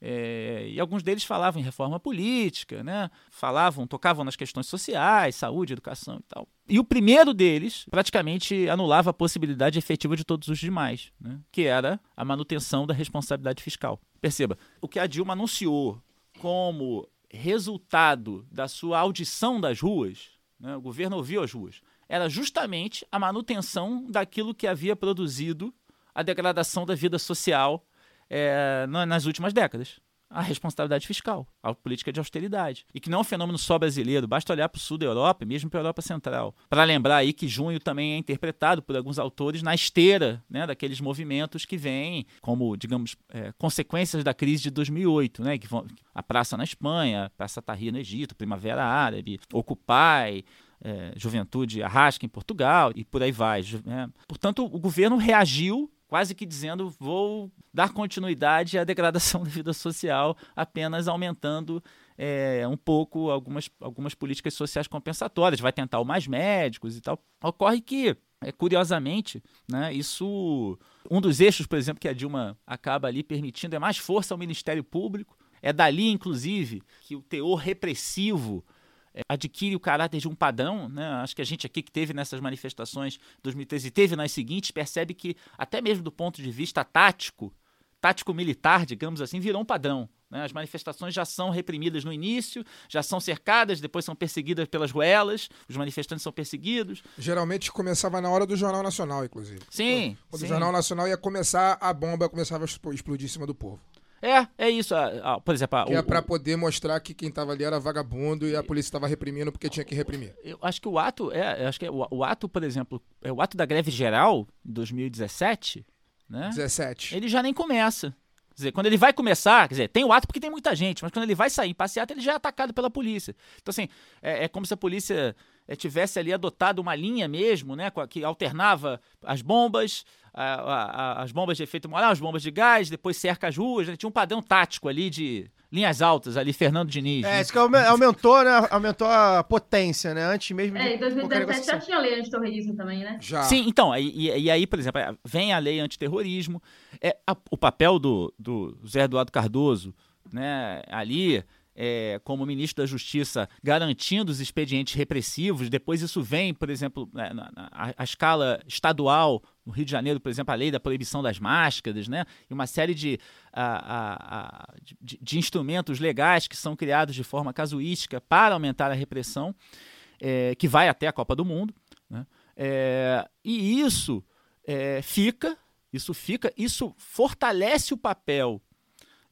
E: É, e alguns deles falavam em reforma política, né? falavam, tocavam nas questões sociais, saúde, educação e tal. E o primeiro deles praticamente anulava a possibilidade efetiva de todos os demais, né? que era a manutenção da responsabilidade fiscal. Perceba, o que a Dilma anunciou como resultado da sua audição das ruas, né? o governo ouviu as ruas, era justamente a manutenção daquilo que havia produzido a degradação da vida social é, nas últimas décadas. A responsabilidade fiscal, a política de austeridade. E que não é um fenômeno só brasileiro, basta olhar para o sul da Europa, mesmo para a Europa Central. Para lembrar aí que junho também é interpretado por alguns autores na esteira né, daqueles movimentos que vêm como, digamos, é, consequências da crise de 2008, né, que vão, a Praça na Espanha, Praça Tahrir no Egito, Primavera Árabe, Occupy, é, Juventude Arrasca em Portugal e por aí vai. Né? Portanto, o governo reagiu quase que dizendo vou dar continuidade à degradação da vida social, apenas aumentando é, um pouco algumas, algumas políticas sociais compensatórias, vai tentar o mais médicos e tal. Ocorre que, é, curiosamente, né, isso. Um dos eixos, por exemplo, que a Dilma acaba ali permitindo é mais força ao Ministério Público. É dali, inclusive, que o teor repressivo adquire o caráter de um padrão, né? Acho que a gente aqui que teve nessas manifestações de 2013 e teve nas seguintes, percebe que até mesmo do ponto de vista tático, tático militar, digamos assim, virou um padrão. Né? As manifestações já são reprimidas no início, já são cercadas, depois são perseguidas pelas ruelas, os manifestantes são perseguidos.
C: Geralmente começava na hora do Jornal Nacional, inclusive.
E: Sim.
C: Quando
E: sim.
C: o Jornal Nacional ia começar, a bomba começava a explodir em cima do povo.
E: É, é isso. por exemplo,
C: que é para poder mostrar que quem estava ali era vagabundo e a polícia estava reprimindo porque tinha que reprimir.
E: Eu acho que o ato é, acho que é, o, o, ato, por exemplo, é o ato da greve geral de 2017, né?
C: 17.
E: Ele já nem começa. Quer dizer, quando ele vai começar, quer dizer, tem o ato porque tem muita gente, mas quando ele vai sair em passeata, ele já é atacado pela polícia. Então, assim, é, é como se a polícia é, tivesse ali adotado uma linha mesmo, né, que alternava as bombas, a, a, as bombas de efeito moral, as bombas de gás, depois cerca as ruas, né? tinha um padrão tático ali de linhas altas ali, Fernando Diniz.
A: É,
E: né?
A: isso que aumentou, né? Aumentou a potência, né? Antes mesmo
D: É, em 2017 já tinha lei antiterrorismo também, né?
C: Já.
E: Sim, então, e, e aí, por exemplo, vem a lei antiterrorismo, é, a, o papel do, do Zé Eduardo Cardoso, né, ali é, como ministro da Justiça garantindo os expedientes repressivos. Depois isso vem, por exemplo, né, na, na, a, escala estadual, no Rio de Janeiro, por exemplo, a lei da proibição das máscaras, né? E uma série de, a, a, de, de, instrumentos legais que são criados de forma casuística para aumentar a repressão, é, que vai até a Copa do Mundo. Né? É, e isso é, fica, isso fica, isso fortalece o papel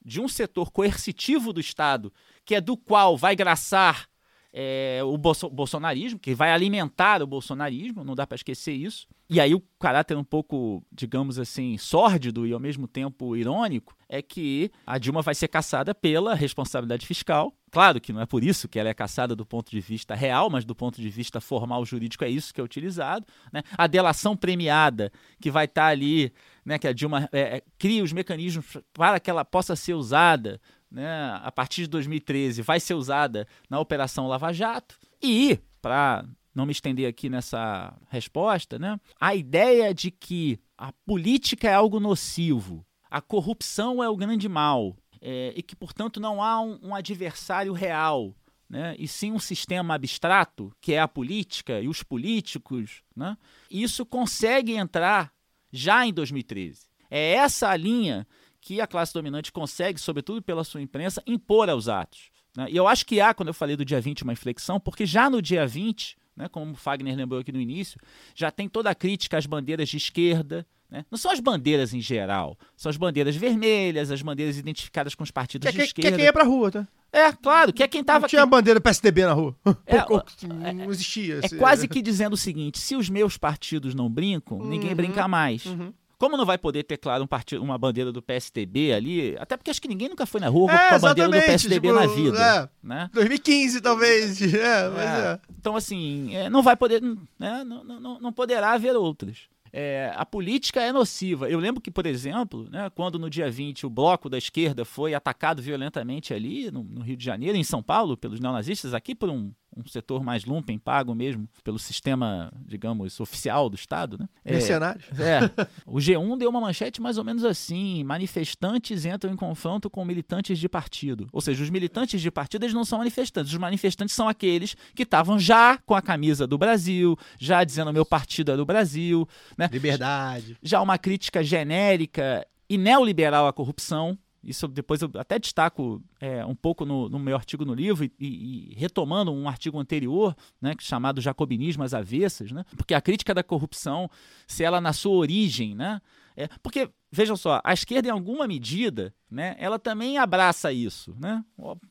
E: de um setor coercitivo do Estado, que é do qual vai graçar é, o bolso bolsonarismo, que vai alimentar o bolsonarismo, não dá para esquecer isso. E aí o caráter um pouco, digamos assim, sórdido e ao mesmo tempo irônico é que a Dilma vai ser caçada pela responsabilidade fiscal. Claro que não é por isso que ela é caçada do ponto de vista real, mas do ponto de vista formal jurídico é isso que é utilizado. Né? A delação premiada que vai estar tá ali, né, que a Dilma é, cria os mecanismos para que ela possa ser usada né, a partir de 2013, vai ser usada na Operação Lava Jato. E, para não me estender aqui nessa resposta, né, a ideia de que a política é algo nocivo, a corrupção é o grande mal, é, e que, portanto, não há um, um adversário real. Né, e sim um sistema abstrato, que é a política e os políticos, né, isso consegue entrar já em 2013. É essa a linha que a classe dominante consegue, sobretudo pela sua imprensa, impor aos atos. Né? E eu acho que há, quando eu falei do dia 20, uma inflexão, porque já no dia 20, né, como o Fagner lembrou aqui no início, já tem toda a crítica às bandeiras de esquerda. Né? Não são as bandeiras em geral, são as bandeiras vermelhas, as bandeiras identificadas com os partidos
A: que,
E: de
A: que,
E: esquerda.
A: Que é quem ia pra rua, tá?
E: É, claro, que é quem tava.
A: Não tinha a bandeira PSDB na rua.
E: É,
A: não existia.
E: É
A: esse-
E: quase que dizendo o seguinte: se os meus partidos não brincam, ninguém brinca mais.
A: Uhum.
E: Como não vai poder ter, claro, um partido, uma bandeira do PSDB ali, até porque acho que ninguém nunca foi na rua
A: É,
E: com a bandeira do PSDB
A: tipo,
E: na vida.
A: é.
E: Né?
A: 2015, talvez. É, mas
E: É.
A: é.
E: Então, assim, é, não vai poder, né, não, não, não poderá haver outras. É, a política é nociva. Eu lembro que, por exemplo, né, quando no dia 20 o bloco da esquerda foi atacado violentamente ali no, no Rio de Janeiro, em São Paulo, pelos neonazistas, aqui por um, um setor mais lumpen, pago mesmo, pelo sistema, digamos, oficial do Estado, né? É,
A: Mercenários.
E: é. O G1 deu uma manchete mais ou menos assim: manifestantes entram em confronto com militantes de partido. Ou seja, os militantes de partido eles não são manifestantes. Os manifestantes são aqueles que estavam já com a camisa do Brasil, já dizendo meu partido é do Brasil, né?
A: Liberdade.
E: já uma crítica genérica e neoliberal à corrupção. Isso depois eu até destaco é, um pouco no, no meu artigo no livro e, e- retomando um artigo anterior, né, chamado Jacobinismo às Avessas, né, porque a crítica da corrupção, se ela na sua origem, né, é, porque vejam só, a esquerda em alguma medida, né, ela também abraça isso, né,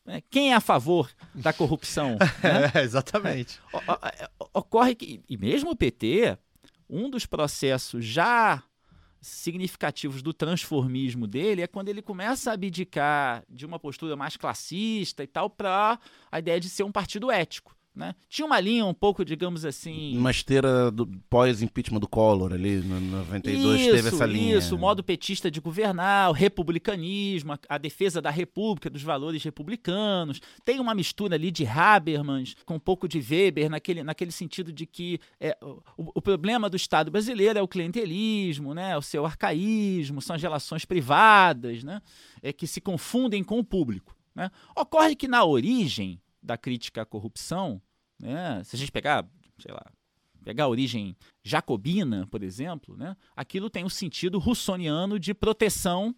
E: é, quem é a favor da corrupção, né?
A: É, exatamente.
E: O- o- o- ocorre que, e mesmo o PT, um dos processos já significativos do transformismo dele é quando ele começa a abdicar de uma postura mais classista e tal para a ideia de ser um partido ético. Né? Tinha uma linha um pouco, digamos assim.
B: Uma esteira do pós-impeachment do Collor ali, no 92,
E: isso,
B: teve essa linha.
E: Isso, o modo petista de governar, o republicanismo, a, a defesa da república, dos valores republicanos. Tem uma mistura ali de Habermas com um pouco de Weber, naquele, naquele sentido de que é, o, o problema do Estado brasileiro é o clientelismo, né, o seu arcaísmo, são as relações privadas, né, é, que se confundem com o público. Né? Ocorre que na origem da crítica à corrupção, né, se a gente pegar, sei lá, pegar a origem jacobina, por exemplo, né, aquilo tem um sentido russoniano de proteção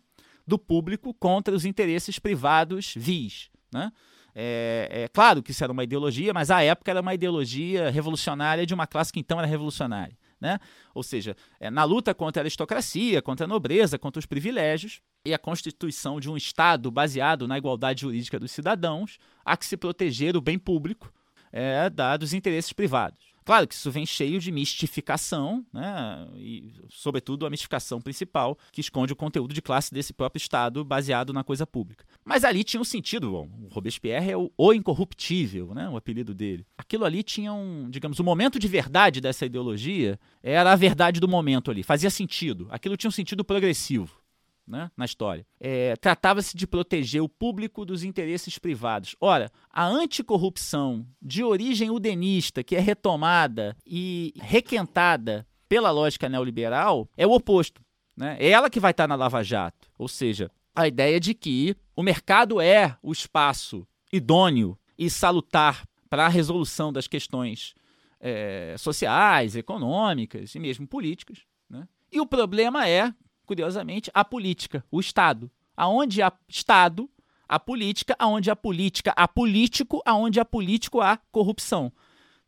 E: do público contra os interesses privados vis. Né? É, é claro que isso era uma ideologia, mas à época era uma ideologia revolucionária de uma classe que então era revolucionária. Né? Ou seja, é, na luta contra a aristocracia, contra a nobreza, contra os privilégios, e a constituição de um Estado baseado na igualdade jurídica dos cidadãos, há que se proteger o bem público é, da, dos interesses privados. Claro que isso vem cheio de mistificação, né? e, sobretudo, a mistificação principal, que esconde o conteúdo de classe desse próprio Estado baseado na coisa pública. Mas ali tinha um sentido, bom, o Robespierre é o, o incorruptível, né? o apelido dele. Aquilo ali tinha um, digamos, o momento de verdade dessa ideologia era a verdade do momento ali, fazia sentido. Aquilo tinha um sentido progressivo né, na história. É, Tratava-se de proteger o público dos interesses privados. Ora, a anticorrupção de origem udenista, que é retomada e requentada pela lógica neoliberal, é o oposto. Né? É ela que vai estar na Lava Jato. Ou seja, a ideia de que o mercado é o espaço idôneo e salutar para a resolução das questões é, sociais, econômicas e mesmo políticas. Né? E o problema é, curiosamente, a política, o Estado. Aonde há Estado, há política, aonde há política, há político, aonde há político, há corrupção.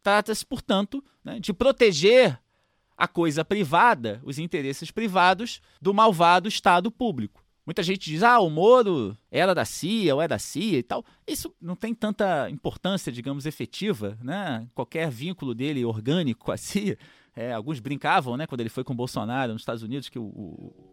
E: Trata-se, portanto, né, de proteger a coisa privada, os interesses privados, do malvado Estado público. Muita gente diz, ah, o Moro era da CIA ou é da CIA e tal. Isso não tem tanta importância, digamos, efetiva, né? Qualquer vínculo dele orgânico com a CIA. É, alguns brincavam, né, quando ele foi com o Bolsonaro nos Estados Unidos, que o,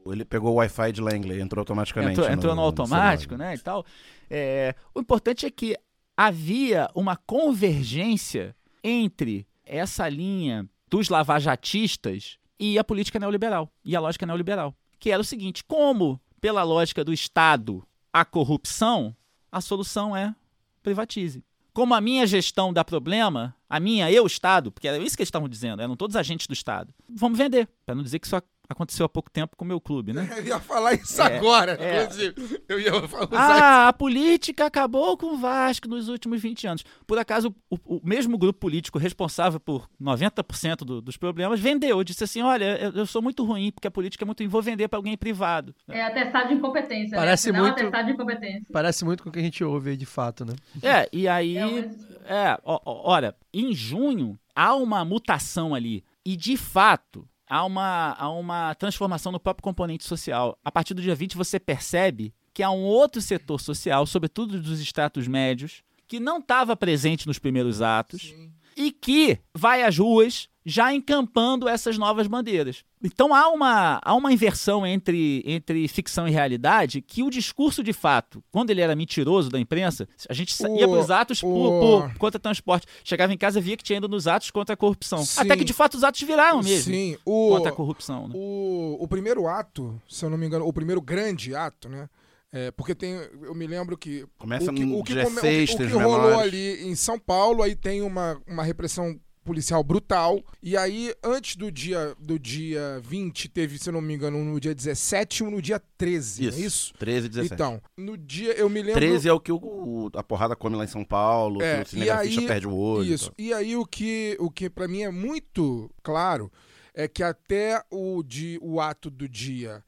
E: o,
B: Ele pegou o Wi-Fi de Langley, entrou automaticamente.
E: entrou, entrou no, automático,
B: celular.
E: né, e tal. É, o importante é que havia uma convergência entre essa linha dos lavajatistas e a política neoliberal, e a lógica neoliberal, que era o seguinte, como, pela lógica do Estado, a corrupção, a solução é privatize. Como a minha gestão dá problema, a minha, eu, Estado, porque era isso que eles estavam dizendo, eram todos agentes do Estado, vamos vender, para não dizer que isso aconteceu há pouco tempo com o meu clube, né?
C: Eu ia falar isso
E: É,
C: agora.
E: é.
C: inclusive. Eu ia falar
E: Ah, a política acabou com o Vasco nos últimos 20 anos. Por acaso, o, o mesmo grupo político responsável por 90% do- dos problemas vendeu, disse assim: olha, eu, eu sou muito ruim, porque a política é muito ruim, vou vender para alguém privado.
D: É atestado de incompetência.
A: Parece
D: né?
A: Muito-
D: atestado de incompetência.
A: Parece muito com o que a gente ouve aí de fato, né?
E: É, e aí.
D: É.
E: É, ó, ó, olha, em junho há uma mutação ali. E de fato, há uma, há uma transformação no próprio componente social. A partir do dia 20, você percebe que há um outro setor social, sobretudo dos estratos médios, que não estava presente nos primeiros atos e que vai às ruas já encampando essas novas bandeiras. Então há uma, há uma inversão entre, entre ficção e realidade que o discurso de fato, quando ele era mentiroso da imprensa, a gente sa- ia
C: O-
E: para os atos por,
C: o-
E: por contra transporte. Chegava em casa via que tinha ido nos atos contra a corrupção.
C: Sim.
E: Até que de fato os atos viraram mesmo
C: Sim, o,
E: contra a corrupção. Né?
C: o, o primeiro ato, se eu não me engano, o primeiro grande ato, né? É, porque tem, eu me lembro que
B: Começa
C: o que,
B: no
C: o que,
B: dia
C: come- o que-
B: 6,
C: o que rolou ali em São Paulo, aí tem uma, uma repressão policial brutal. E aí, antes do dia, do dia 20, teve, se eu não me engano, um no dia 17 e um no dia 13,
B: Isso.
C: é isso?
B: 13 e 17.
C: Então, no dia, eu me lembro...
B: 13 é o que o, o- a porrada come lá em São Paulo,
C: É,
B: que o
C: e
B: cinegrafista
C: aí-
B: perde o olho.
C: Isso.
B: e
C: E aí o que, o que para mim é muito claro é que até o, di, o ato do dia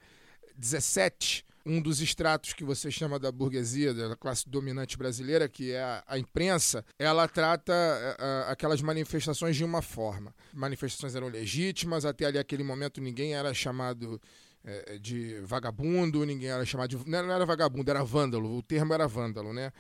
C: 17, um dos estratos que você chama da burguesia, da classe dominante brasileira, que é a, a imprensa, ela trata eh, ah, aquelas manifestações de uma forma. Manifestações eram legítimas, até ali aquele momento ninguém era chamado eh, de vagabundo, ninguém era chamado de. Não era vagabundo, era vândalo. O termo era vândalo, né?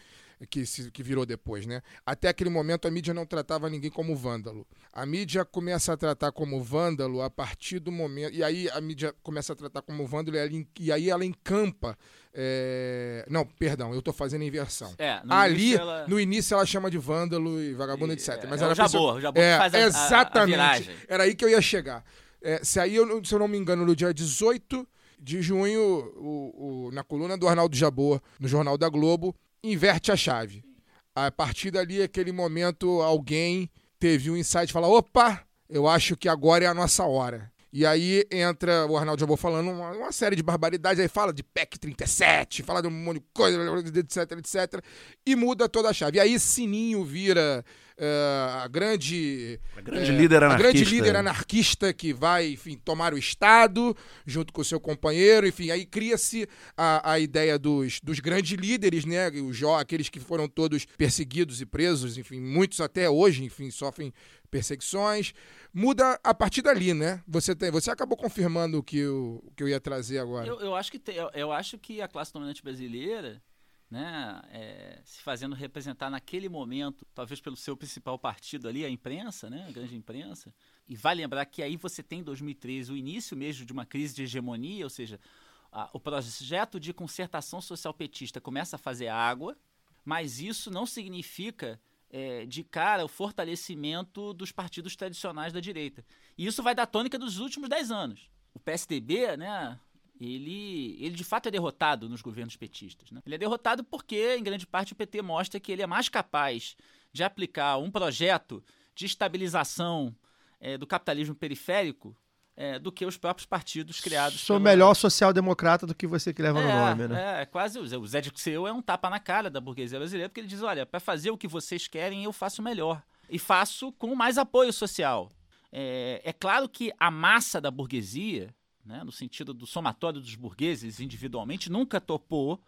C: Que, se- que virou depois, né? Até aquele momento a mídia não tratava ninguém como vândalo. A mídia começa a tratar como vândalo a partir do momento. E aí a mídia começa a tratar como vândalo e, ela e aí ela encampa. eh, Não, perdão, eu tô fazendo a inversão.
E: É, no
C: Ali,
E: início ela-
C: no início ela chama de vândalo e vagabundo,
E: E,
C: etc.
E: é,
C: Mas
E: é
C: ela
E: o Jabor, Jabor que
C: é,
E: faz a- a- a
C: exatamente.
E: viragem.
C: Era aí que eu ia chegar. É, se aí, eu, não- se eu não me engano, no dia 18 de junho, o, o- na coluna do Arnaldo Jabor, no Jornal da Globo, inverte a chave. A partir dali, aquele momento, alguém teve um insight e fala: opa, eu acho que agora é a nossa hora. E aí entra o Arnaldo Jabor falando uma, uma série de barbaridades, aí fala de PEC 37, fala de um monte de coisa, etc, etc, e muda toda a chave. E aí Sininho vira eh, a grande
B: A grande
C: é,
B: líder
C: a
B: anarquista.
C: grande líder anarquista que vai, enfim, tomar o Estado junto com o seu companheiro, enfim, aí cria-se a, a ideia dos, dos grandes líderes, né? Os jo- aqueles que foram todos perseguidos e presos, enfim, muitos até hoje, enfim, sofrem perseguições. Muda a partir dali, né? Você, tem, você acabou confirmando o que eu, o que eu ia trazer agora.
E: Eu, eu acho que te- eu, eu acho que a classe dominante brasileira, né, é, se fazendo representar naquele momento, talvez pelo seu principal partido ali, a imprensa, né, a grande imprensa, e vai lembrar que aí você tem em 2013 o início mesmo de uma crise de hegemonia, ou seja, a- o projeto de concertação social petista começa a fazer água, mas isso não significa é, de cara o fortalecimento dos partidos tradicionais da direita. E isso vai dar tônica dos últimos 10 anos. O PSDB, né, ele, ele de fato é derrotado nos governos petistas. Né? Ele é derrotado porque, em grande parte, o PT mostra que ele é mais capaz de aplicar um projeto de estabilização é, do capitalismo periférico é, do que os próprios partidos criados.
A: Sou
E: pelo-
A: melhor social-democrata do que você que leva no nome, né?
E: é, é quase o Zé- o Zé Dirceu é um tapa na cara da burguesia brasileira, porque ele diz: olha, para fazer o que vocês querem, eu faço melhor. E faço com mais apoio social. É, é claro que a massa da burguesia, né, no sentido do somatório dos burgueses individualmente, nunca topou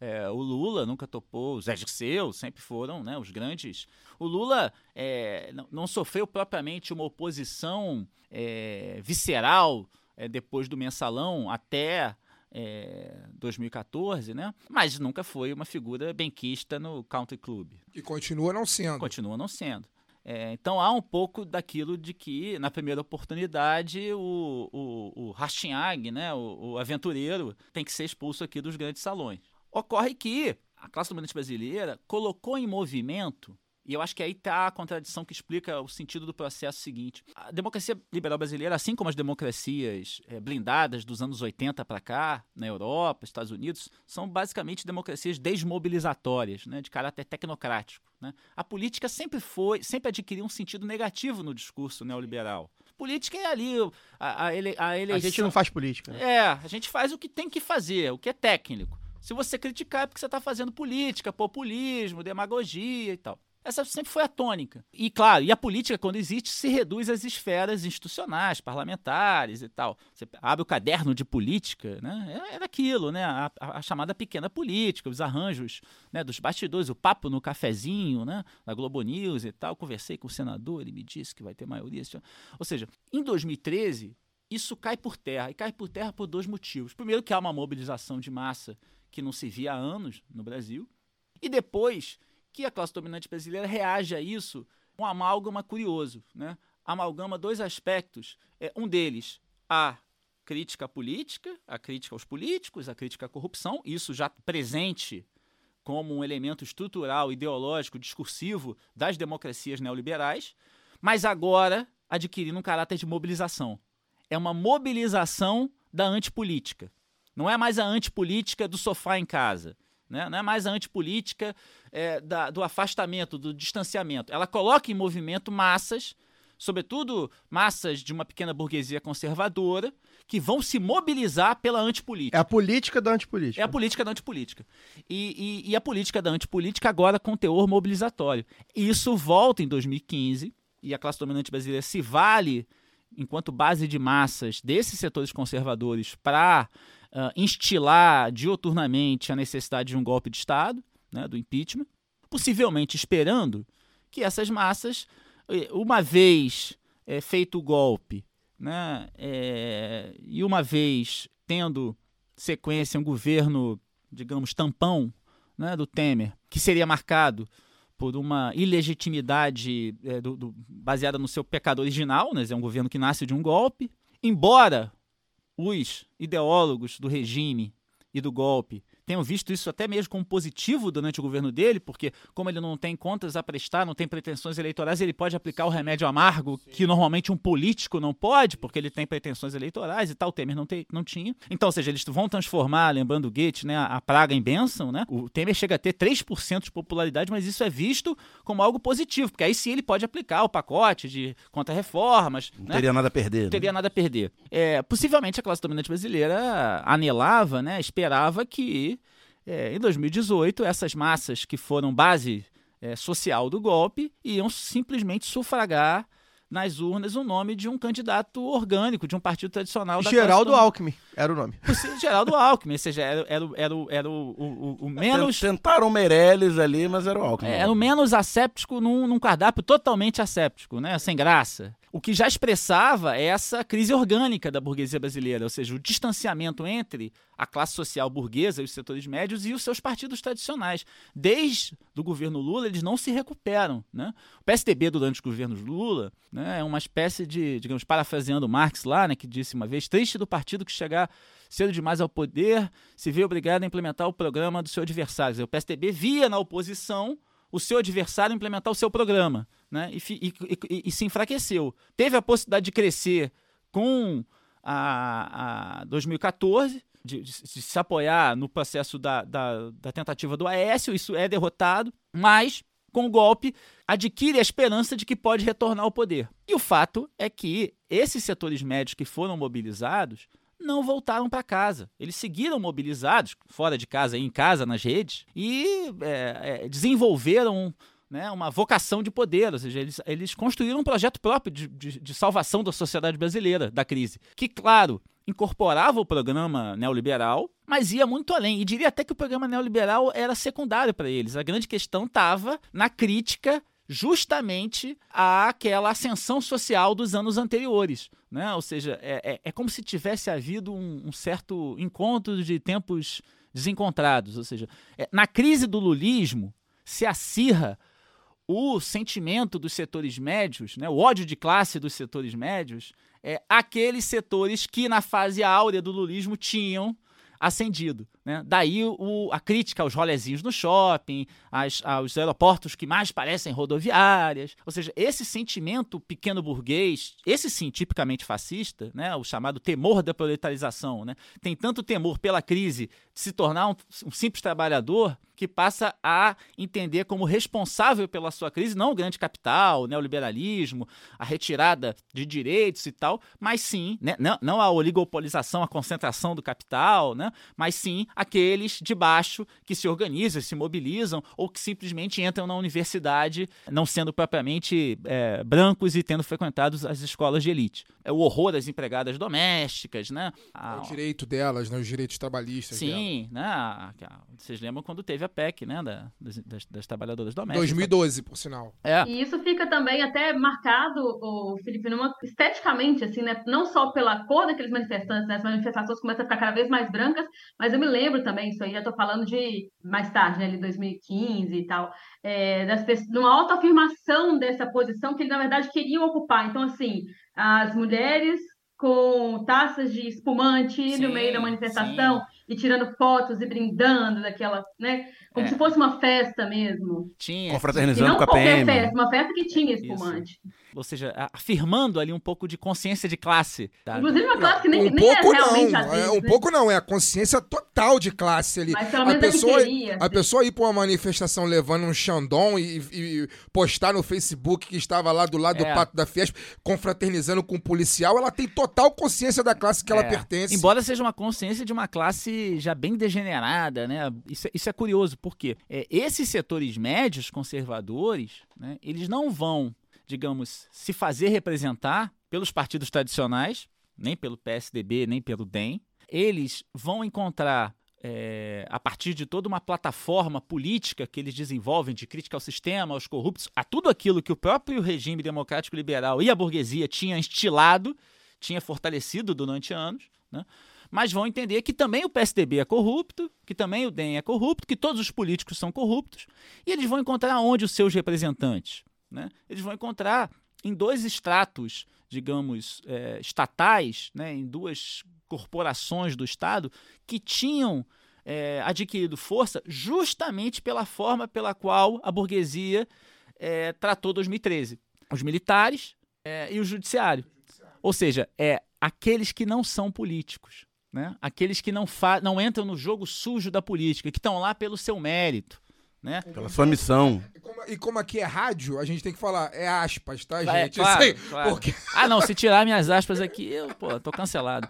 E: é, o Lula, nunca topou o Zé Dirceu, sempre foram né, os grandes. O Lula é, não, não sofreu propriamente uma oposição é, visceral é, depois do mensalão até é, 2014, né? Mas nunca foi uma figura benquista no country club.
C: E continua não sendo.
E: Continua não sendo. É, então há um pouco daquilo de que, na primeira oportunidade, o, o, o né, o, o aventureiro, tem que ser expulso aqui dos grandes salões. Ocorre que a classe dominante brasileira colocou em movimento e eu acho que aí está a contradição que explica o sentido do processo seguinte. A democracia liberal brasileira, assim como as democracias é, blindadas dos anos 80 para cá, na Europa, Estados Unidos, são basicamente democracias desmobilizatórias, né, de caráter tecnocrático. Né? A política sempre foi, sempre adquiriu um sentido negativo no discurso neoliberal. Política é ali a, a, ele, a eleição.
A: A gente não faz política. Né?
E: É, a gente faz o que tem que fazer, o que é técnico. Se você criticar é porque você está fazendo política, populismo, demagogia e tal. Essa sempre foi a tônica. E, claro, e a política, quando existe, se reduz às esferas institucionais, parlamentares e tal. Você abre o caderno de política, né? Era é aquilo, né? A, a, a chamada pequena política, os arranjos né? dos bastidores, o papo no cafezinho, né? Da Globo News e tal. Conversei com o senador, ele me disse que vai ter maioria. Ou seja, em 2013, isso cai por terra. E cai por terra por dois motivos. Primeiro, que há uma mobilização de massa que não se via há anos no Brasil. E depois que a classe dominante brasileira reage a isso um amálgama curioso, né? Amalgama dois aspectos. É, um deles, a crítica política, a crítica aos políticos, a crítica à corrupção, isso já presente como um elemento estrutural, ideológico, discursivo das democracias neoliberais, mas agora adquirindo um caráter de mobilização. É uma mobilização da antipolítica. Não é mais a antipolítica do sofá em casa. Né? Não é mais a antipolítica é, da, do afastamento, do distanciamento. Ela coloca em movimento massas, sobretudo massas de uma pequena burguesia conservadora, que vão se mobilizar pela antipolítica.
A: É a política da antipolítica.
E: É a política da antipolítica. E, e, e a política da antipolítica agora com teor mobilizatório. Isso volta em 2015 e a classe dominante brasileira se vale enquanto base de massas desses setores conservadores para uh, instilar dioturnamente a necessidade de um golpe de Estado, né, do impeachment, possivelmente esperando que essas massas, eh, uma vez é, feito o golpe, né, é, e uma vez tendo sequência um governo, digamos, tampão né, do Temer, que seria marcado por uma ilegitimidade é, do, do, baseada no seu pecado original, né, é um governo que nasce de um golpe, embora os ideólogos do regime e do golpe tenham visto isso até mesmo como positivo durante o governo dele, porque como ele não tem contas a prestar, não tem pretensões eleitorais, ele pode aplicar o remédio amargo Sim. que normalmente um político não pode, porque ele tem pretensões eleitorais e tal, o Temer não, te, não tinha. Então, ou seja, eles vão transformar, lembrando o Goethe, né, a praga em bênção, né? O Temer chega a ter 3% de popularidade, mas isso é visto como algo positivo, porque aí sim ele pode aplicar o pacote de contra-reformas.
B: Não
E: né?
B: teria nada a perder. Não
E: né? teria nada a perder. É, possivelmente a classe dominante brasileira anelava, né, esperava que é, em 2018, essas massas que foram base é, social do golpe iam simplesmente sufragar nas urnas o nome de um candidato orgânico de um partido tradicional da
A: Geraldo Alckmin era o nome.
E: Geraldo Alckmin, ou seja, era, era, era, era o, o, o, menos.
B: Tentaram Meirelles ali, mas era o Alckmin.
E: É, era o menos asséptico num, num cardápio totalmente asséptico, né? Sem graça o que já expressava essa crise orgânica da burguesia brasileira, ou seja, o distanciamento entre a classe social burguesa e os setores médios e os seus partidos tradicionais. Desde o governo Lula, eles não se recuperam. Né? O PSDB, durante os governos Lula, né, é uma espécie de, digamos, parafraseando Marx lá, né, que disse uma vez, triste do partido que chegar cedo demais ao poder se vê obrigado a implementar o programa do seu adversário. O PSDB via na oposição o seu adversário implementar o seu programa, né? E, e, e, e se enfraqueceu. Teve a possibilidade de crescer com a, a 2014, de, de, de, se apoiar no processo da, da, da tentativa do Aécio, isso é derrotado, mas com o golpe adquire a esperança de que pode retornar ao poder. E o fato é que esses setores médios que foram mobilizados não voltaram para casa. Eles seguiram mobilizados, fora de casa, em casa, nas redes, e é, é, desenvolveram né, uma vocação de poder, ou seja, eles, eles construíram um projeto próprio de, de, de, salvação da sociedade brasileira da crise, que, claro, incorporava o programa neoliberal, mas ia muito além. E diria até que o programa neoliberal era secundário para eles. A grande questão estava na crítica justamente àquela ascensão social dos anos anteriores né? Ou seja, é, é, é como se tivesse havido um, um certo encontro de tempos desencontrados. Ou seja, é, na crise do lulismo se acirra o sentimento dos setores médios, né, o ódio de classe dos setores médios, é aqueles setores que na fase áurea do lulismo tinham acendido. Né? Daí o, a crítica aos rolezinhos no shopping, as, aos aeroportos que mais parecem rodoviárias. Ou seja, esse sentimento pequeno burguês, esse sim, tipicamente fascista, né? o chamado temor da proletarização, né? tem tanto temor pela crise de se tornar um, um simples trabalhador que passa a entender como responsável pela sua crise não o grande capital, o neoliberalismo, a retirada de direitos e tal, mas sim, né, não, não a oligopolização, a concentração do capital, né, mas sim aqueles de baixo que se organizam, se mobilizam ou que simplesmente entram na universidade não sendo propriamente é, brancos e tendo frequentado as escolas de elite. É o horror das empregadas domésticas, né?
C: A... É o direito delas, né, os direitos trabalhistas
E: Sim, né? Vocês lembram quando teve a PEC, né, da, das, das, das, trabalhadoras domésticas.
C: 2012, por sinal.
E: É.
D: E isso fica também até marcado, o Felipe, numa, esteticamente, assim, né, não só pela cor daqueles manifestantes, né, as manifestações começam a ficar cada vez mais brancas, mas eu me lembro também, isso aí já estou falando de mais tarde, né, ali 2015 e tal, é, das pessoas, numa autoafirmação dessa posição que eles, na verdade, queriam ocupar. Então, assim, as mulheres com taças de espumante sim, no meio da manifestação sim. E tirando fotos e brindando daquela, né? Como é. se fosse uma festa mesmo.
E: Tinha.
B: Confraternizando não com a PM.
D: Festa, uma festa que tinha espumante.
E: Isso. Ou seja, afirmando ali um pouco de consciência de classe.
D: Tá? Inclusive uma classe que nem,
C: um
D: nem
C: pouco
D: é realmente
C: não,
D: assim,
C: é, Um
D: né?
C: pouco não, é a consciência total de classe ali.
D: Mas pelo
C: a
D: menos
C: pessoa,
D: ele queria,
C: a
D: assim.
C: pessoa ir pra uma manifestação levando um Xandão e, e postar no Facebook que estava lá do lado
E: É.
C: do Pato da Fiesp, confraternizando com um policial, ela tem total consciência da classe que ela
E: É.
C: pertence.
E: Embora seja uma consciência de uma classe já bem degenerada, né? Isso, é- isso é curioso, porque é, esses setores médios conservadores, né, eles não vão, digamos, se fazer representar pelos partidos tradicionais, nem pelo PSDB, nem pelo DEM. Eles vão encontrar, é, a partir de toda uma plataforma política que eles desenvolvem de crítica ao sistema, aos corruptos, a tudo aquilo que o próprio regime democrático liberal e a burguesia tinha instilado, tinha fortalecido durante anos, né? Mas vão entender que também o PSDB é corrupto, que também o DEM é corrupto, que todos os políticos são corruptos, e eles vão encontrar onde os seus representantes? Né? Eles vão encontrar em dois estratos, digamos, eh, estatais, né? em duas corporações do Estado, que tinham eh, adquirido força justamente pela forma pela qual a burguesia eh, tratou 2013. Os militares eh, e o judiciário. Ou seja, é aqueles que não são políticos, né? aqueles que não, não entram no jogo sujo da política, que estão lá pelo seu mérito. Né?
B: Pela sua missão.
C: E como, e como aqui é rádio, a gente tem que falar, é aspas, tá,
E: É,
C: gente?
E: claro,
C: Isso aí,
E: claro.
C: porque
E: Ah, não, se tirar minhas aspas aqui, eu, pô, tô cancelado.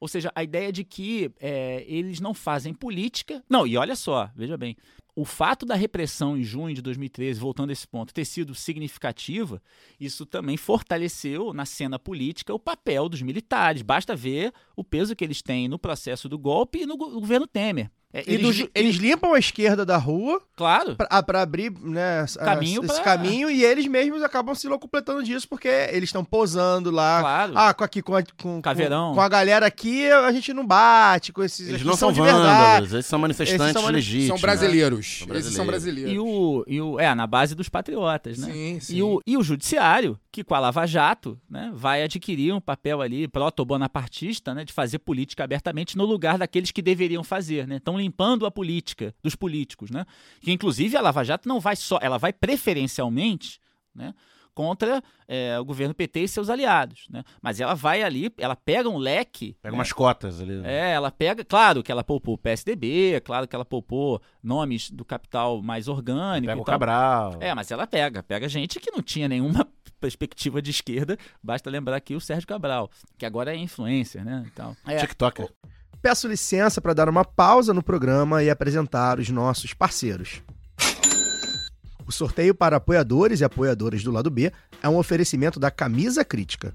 E: Ou seja, a ideia de que é, eles não fazem política. Não, e olha só, veja bem. O fato da repressão em junho de 2013, voltando a esse ponto, ter sido significativa, isso também fortaleceu na cena política o papel dos militares. Basta ver o peso que eles têm no processo do golpe e no go- governo Temer. É, e do
A: Eles, eles limpam a esquerda da rua
E: Claro.
A: pra, pra abrir né,
E: Caminho
A: esse
E: pra-
A: caminho e eles mesmos acabam se locupletando disso porque eles estão posando lá.
E: Claro.
A: Ah, com, aqui, com, a, com,
E: Caveirão.
A: com, com a galera aqui a gente não bate, com esses
B: Eles não são
A: verdade.
B: vândalos, eles são manifestantes
A: Esses são mani-
B: legítimos.
C: são brasileiros.
B: São
C: Esses são brasileiros.
E: E o, e o. É, na base dos patriotas, né?
C: Sim, sim.
E: E o, e o judiciário, que com a Lava Jato, né, vai adquirir um papel ali proto-bonapartista, né, de fazer política abertamente no lugar daqueles que deveriam fazer, né? Estão limpando a política dos políticos, né? Que inclusive a Lava Jato não vai só, ela vai preferencialmente, né? Contra é, o governo PT e seus aliados, né? Mas ela vai ali, ela pega um leque,
B: Pega
E: né,
B: umas cotas ali.
E: é, ela pega, claro que ela poupou o PSDB, é claro que ela poupou nomes do capital mais orgânico.
B: Pega o
E: tal.
B: Cabral.
E: É, mas ela pega, pega gente que não tinha nenhuma perspectiva de esquerda, basta lembrar aqui o Sérgio Cabral, que agora é influencer, né, e tal. É,
B: TikToker.
A: Peço licença para dar uma pausa no programa e apresentar os nossos parceiros. O sorteio para apoiadores e apoiadoras do lado B é um oferecimento da Camisa Crítica.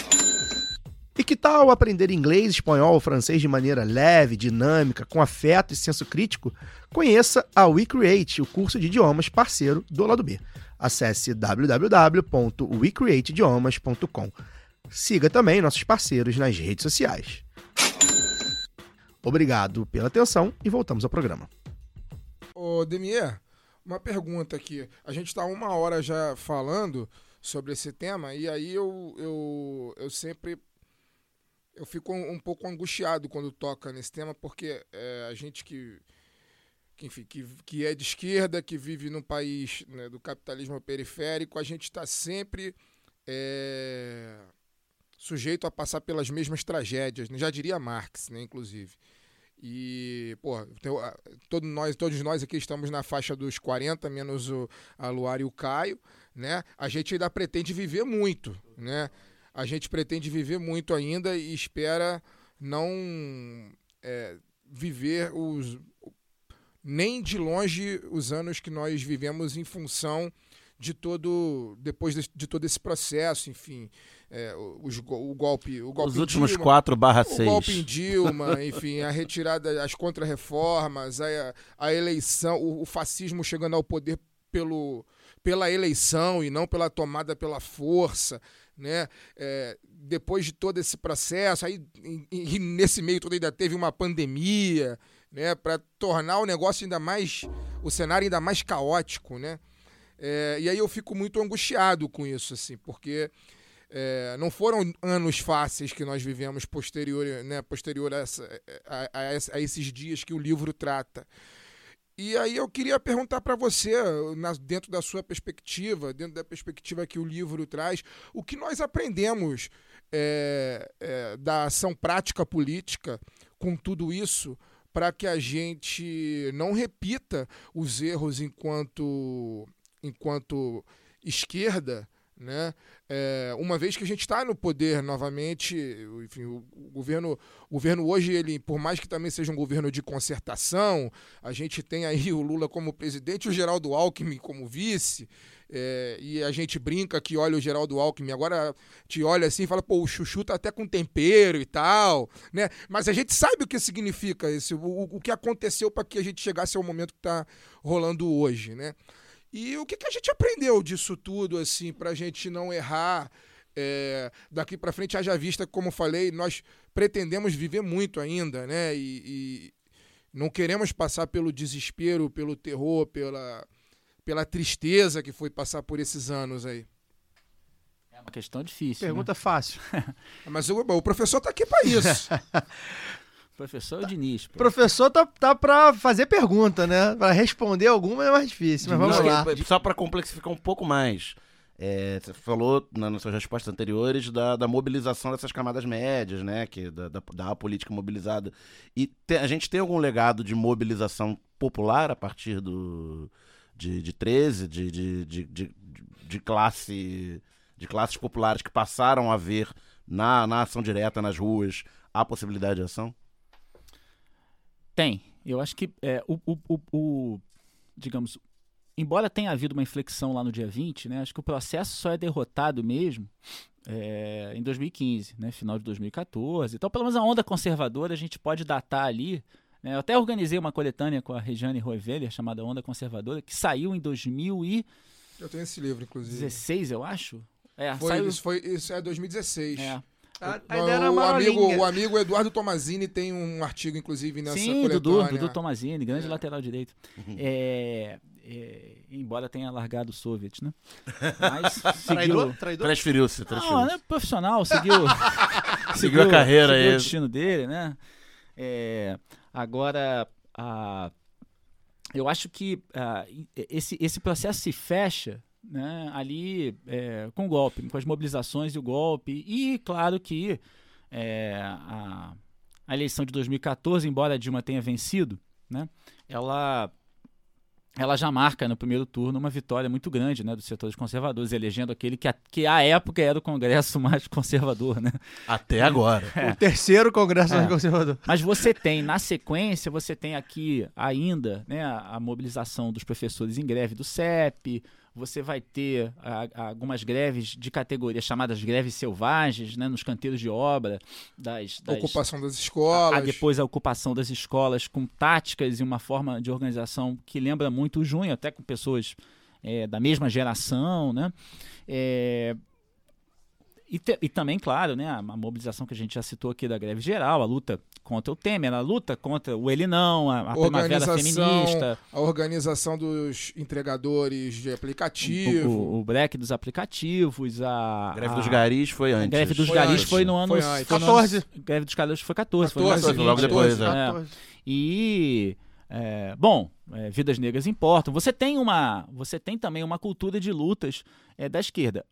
A: E que tal aprender inglês, espanhol ou francês de maneira leve, dinâmica, com afeto e senso crítico? Conheça a WeCreate, o curso de idiomas parceiro do lado B. Acesse www.wecreateidiomas.com. Siga também nossos parceiros nas redes sociais. Obrigado pela atenção e voltamos ao programa.
C: Ô, Demier, uma pergunta aqui. A gente está uma hora já falando sobre esse tema e aí eu, eu, eu sempre eu fico um, um pouco angustiado quando toca nesse tema porque é, a gente que, que enfim que, que é de esquerda que vive num país né, do capitalismo periférico a gente está sempre é, sujeito a passar pelas mesmas tragédias né? já diria Marx né inclusive e, pô, a- todo nós, todos nós aqui estamos na faixa dos 40, menos o, a Luar e o Caio, né? A gente ainda pretende viver muito, né? A gente pretende viver muito ainda e espera não é, viver os nem de longe os anos que nós vivemos em função de todo depois de, de todo esse processo, enfim, é, os o golpe, o golpe
B: Os
C: em
B: últimos
C: Dilma,
B: 4 barra
C: o golpe em
B: 6.
C: Dilma, enfim, a retirada, as contrarreformas, a, a eleição, o, o fascismo chegando ao poder pelo, pela eleição e não pela tomada pela força, né? É, depois de todo esse processo, aí e- e nesse meio todo ainda teve uma pandemia, né? Para tornar o negócio ainda mais, o cenário ainda mais caótico, né? É, e aí eu fico muito angustiado com isso, assim, porque é, não foram anos fáceis que nós vivemos posterior, né, posterior a, essa- a- a a esses dias que o livro trata. E aí eu queria perguntar para você, na- dentro da sua perspectiva, dentro da perspectiva que o livro traz, o que nós aprendemos é, é, da ação prática política com tudo isso para que a gente não repita os erros enquanto enquanto esquerda, né? É, uma vez que a gente está no poder novamente, enfim, o, o governo, o governo hoje ele, por mais que também seja um governo de concertação, a gente tem aí o Lula como presidente, e o Geraldo Alckmin como vice. é, e a gente brinca que olha o Geraldo Alckmin, agora te olha assim e fala, pô, o chuchu tá até com tempero e tal, né? Mas a gente sabe o que significa isso, o, o que aconteceu para que a gente chegasse ao momento que está rolando hoje, né? E o que, que a gente aprendeu disso tudo, assim, para a gente não errar é, daqui para frente? Haja vista, como falei, nós pretendemos viver muito ainda, né? E, e não queremos passar pelo desespero, pelo terror, pela, pela tristeza que foi passar por esses anos aí.
E: É uma questão difícil.
A: Pergunta fácil.
C: Mas o, o professor tá aqui para isso.
E: Professor Diniz. pô.
A: Professor tá, tá pra fazer pergunta, né? Pra responder alguma é mais difícil, mas vamos
B: Não,
A: lá.
B: Só para complexificar um pouco mais. é, você falou na- nas suas respostas anteriores da, da mobilização dessas camadas médias, né? Que, da, da, da política mobilizada. E te- a gente tem algum legado de mobilização popular a partir do, de, de 13, de, de, de, de, de classe, de classes populares que passaram a ver na, na ação direta, nas ruas, a possibilidade de ação?
E: Tem. Eu acho que é, o, o- o- o- digamos, embora tenha havido uma inflexão lá no dia 20, né, acho que o processo só é derrotado mesmo é, em 2015, né, final de 2014. Então, pelo menos a onda conservadora a gente pode datar ali. né, eu até organizei uma coletânea com a Regiane Roeveler, chamada Onda Conservadora, que saiu em 2016,
C: Eu tenho esse livro, inclusive.
E: eu acho. É,
C: Foi,
E: saiu.
C: isso, foi, isso é 2016.
E: É.
A: A, a ideia era
C: o, amigo, o amigo Eduardo Tomazini tem um artigo, inclusive, nessa
E: Sim,
C: coletânea.
E: Dudu, Dudu Tomazini, grande
C: É.
E: lateral direito. É, é, embora tenha largado o Soviet, né? Mas
A: Traidor?
E: seguiu.
A: Traidor?
B: Transferiu-se,
E: Não,
B: transferiu
E: né? Profissional, seguiu.
B: Seguiu a carreira
E: seguiu
B: aí.
E: o destino dele, né? É, agora, a, eu acho que ah, esse, esse processo se fecha né, ali é, com o golpe, com as mobilizações e o golpe. E claro que é, a, a eleição de 2014, embora a Dilma tenha vencido, né, ela ela já marca no primeiro turno uma vitória muito grande né, dos setores conservadores, elegendo aquele que, a, que à época era o Congresso mais conservador. Né?
B: Até agora.
A: O terceiro Congresso
E: É.
A: Conservador.
E: Mas você tem, na sequência, você tem aqui ainda né, a, a mobilização dos professores em greve do CEP, você vai ter a- a- algumas greves de categoria chamadas greves selvagens, né, nos canteiros de obra, das, das
C: Ocupação das
E: a-
C: escolas.
E: a- depois a ocupação das escolas com táticas e uma forma de organização que lembra muito o junho, até com pessoas é, da mesma geração, né? É, e, te- e também, claro, né, a, a mobilização que a gente já citou aqui da greve geral, a luta contra o Temer, a luta contra o ele não, a, a primavera
C: Organização,
E: feminista,
C: A organização dos entregadores de aplicativo.
E: o, o break dos aplicativos, a,
B: A greve
E: a-
B: dos garis foi
E: a
B: antes.
E: greve dos
C: Foi
E: garis
C: antes.
E: foi no ano
C: Foi antes.
E: foi no
A: 14.
E: ano- greve dos garis foi 14, foi no ano
C: 14,
E: seguinte.
B: logo depois, é.
A: 14.
E: E é, bom, é, vidas negras importam. Você tem uma, você tem também uma cultura de lutas é, da esquerda.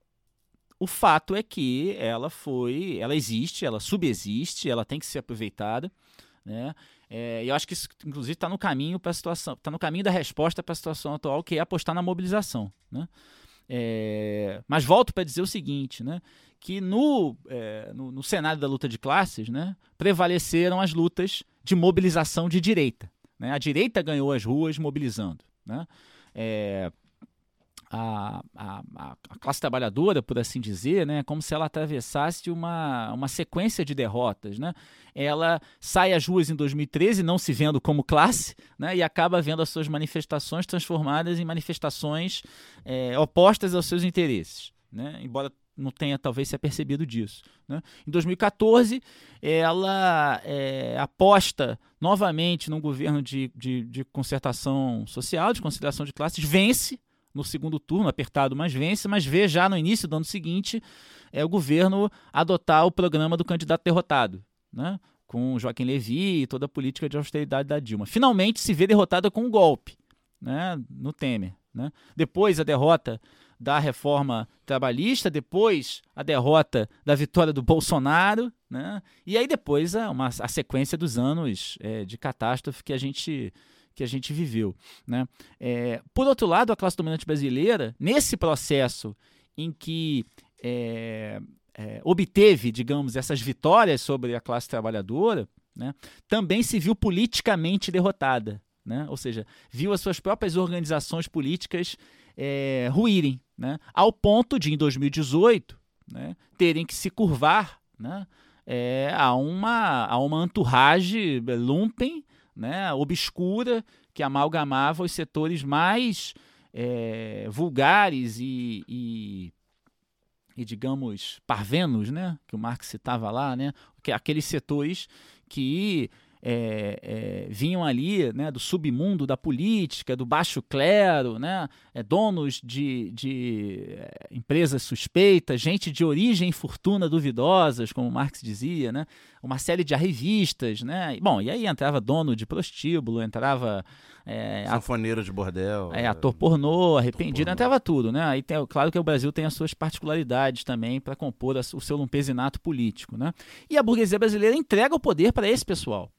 E: O fato é que ela foi, ela existe, ela subexiste, ela tem que ser aproveitada, né? É, eu acho que isso, inclusive, está no caminho para a situação, está no caminho da resposta para a situação atual, que é apostar na mobilização, né? É, mas volto para dizer o seguinte, né? Que no, é, no, no cenário da luta de classes, né? Prevaleceram as lutas de mobilização de direita. Né? A direita ganhou as ruas mobilizando. Né? É, a, a, a- classe trabalhadora, por assim dizer, né, como se ela atravessasse uma, uma sequência de derrotas. Né? Ela sai às ruas em 2013, não se vendo como classe, né, e acaba vendo as suas manifestações transformadas em manifestações é, opostas aos seus interesses. Né? Embora não tenha talvez se apercebido disso. Né? Em 2014, ela é, aposta novamente num governo de, de, de concertação social, de conciliação de classes, vence no segundo turno, apertado, mas vence, mas vê já no início do ano seguinte é, o governo adotar o programa do candidato derrotado, né? com Joaquim Levy e toda a política de austeridade da Dilma. Finalmente se vê derrotada com um golpe né? no Temer. Né? Depois a derrota da reforma trabalhista, depois a derrota da vitória do Bolsonaro, né? e aí depois a, uma, a sequência dos anos é, de catástrofe que a gente, que a gente viveu. Né? É, por outro lado, a classe dominante brasileira, nesse processo em que é, é, obteve, digamos, essas vitórias sobre a classe trabalhadora, né? também se viu politicamente derrotada. Né? Ou seja, viu as suas próprias organizações políticas é, ruírem, né? ao ponto de, em 2018, né, terem que se curvar né, é, a, uma, a uma entourage lumpen, né, obscura, que amalgamava os setores mais é, vulgares e, e, e, digamos, parvenos, né, que o Marx citava lá, né, que aqueles setores que é, é, vinham ali né, do submundo da política, do baixo clero, né, é, donos de, de é, empresas suspeitas, gente de origem e fortuna duvidosas, como Marx dizia, né, uma série de arrivistas. Né, bom, e aí entrava dono de prostíbulo, entrava é,
B: Sanfoneiro de bordel.
E: é, ator pornô, arrependido,
B: pornô.
E: entrava tudo, né? Aí tem, claro que o Brasil tem as suas particularidades também para compor a- o seu lumpesinato político, né? E a burguesia brasileira entrega o poder para esse pessoal.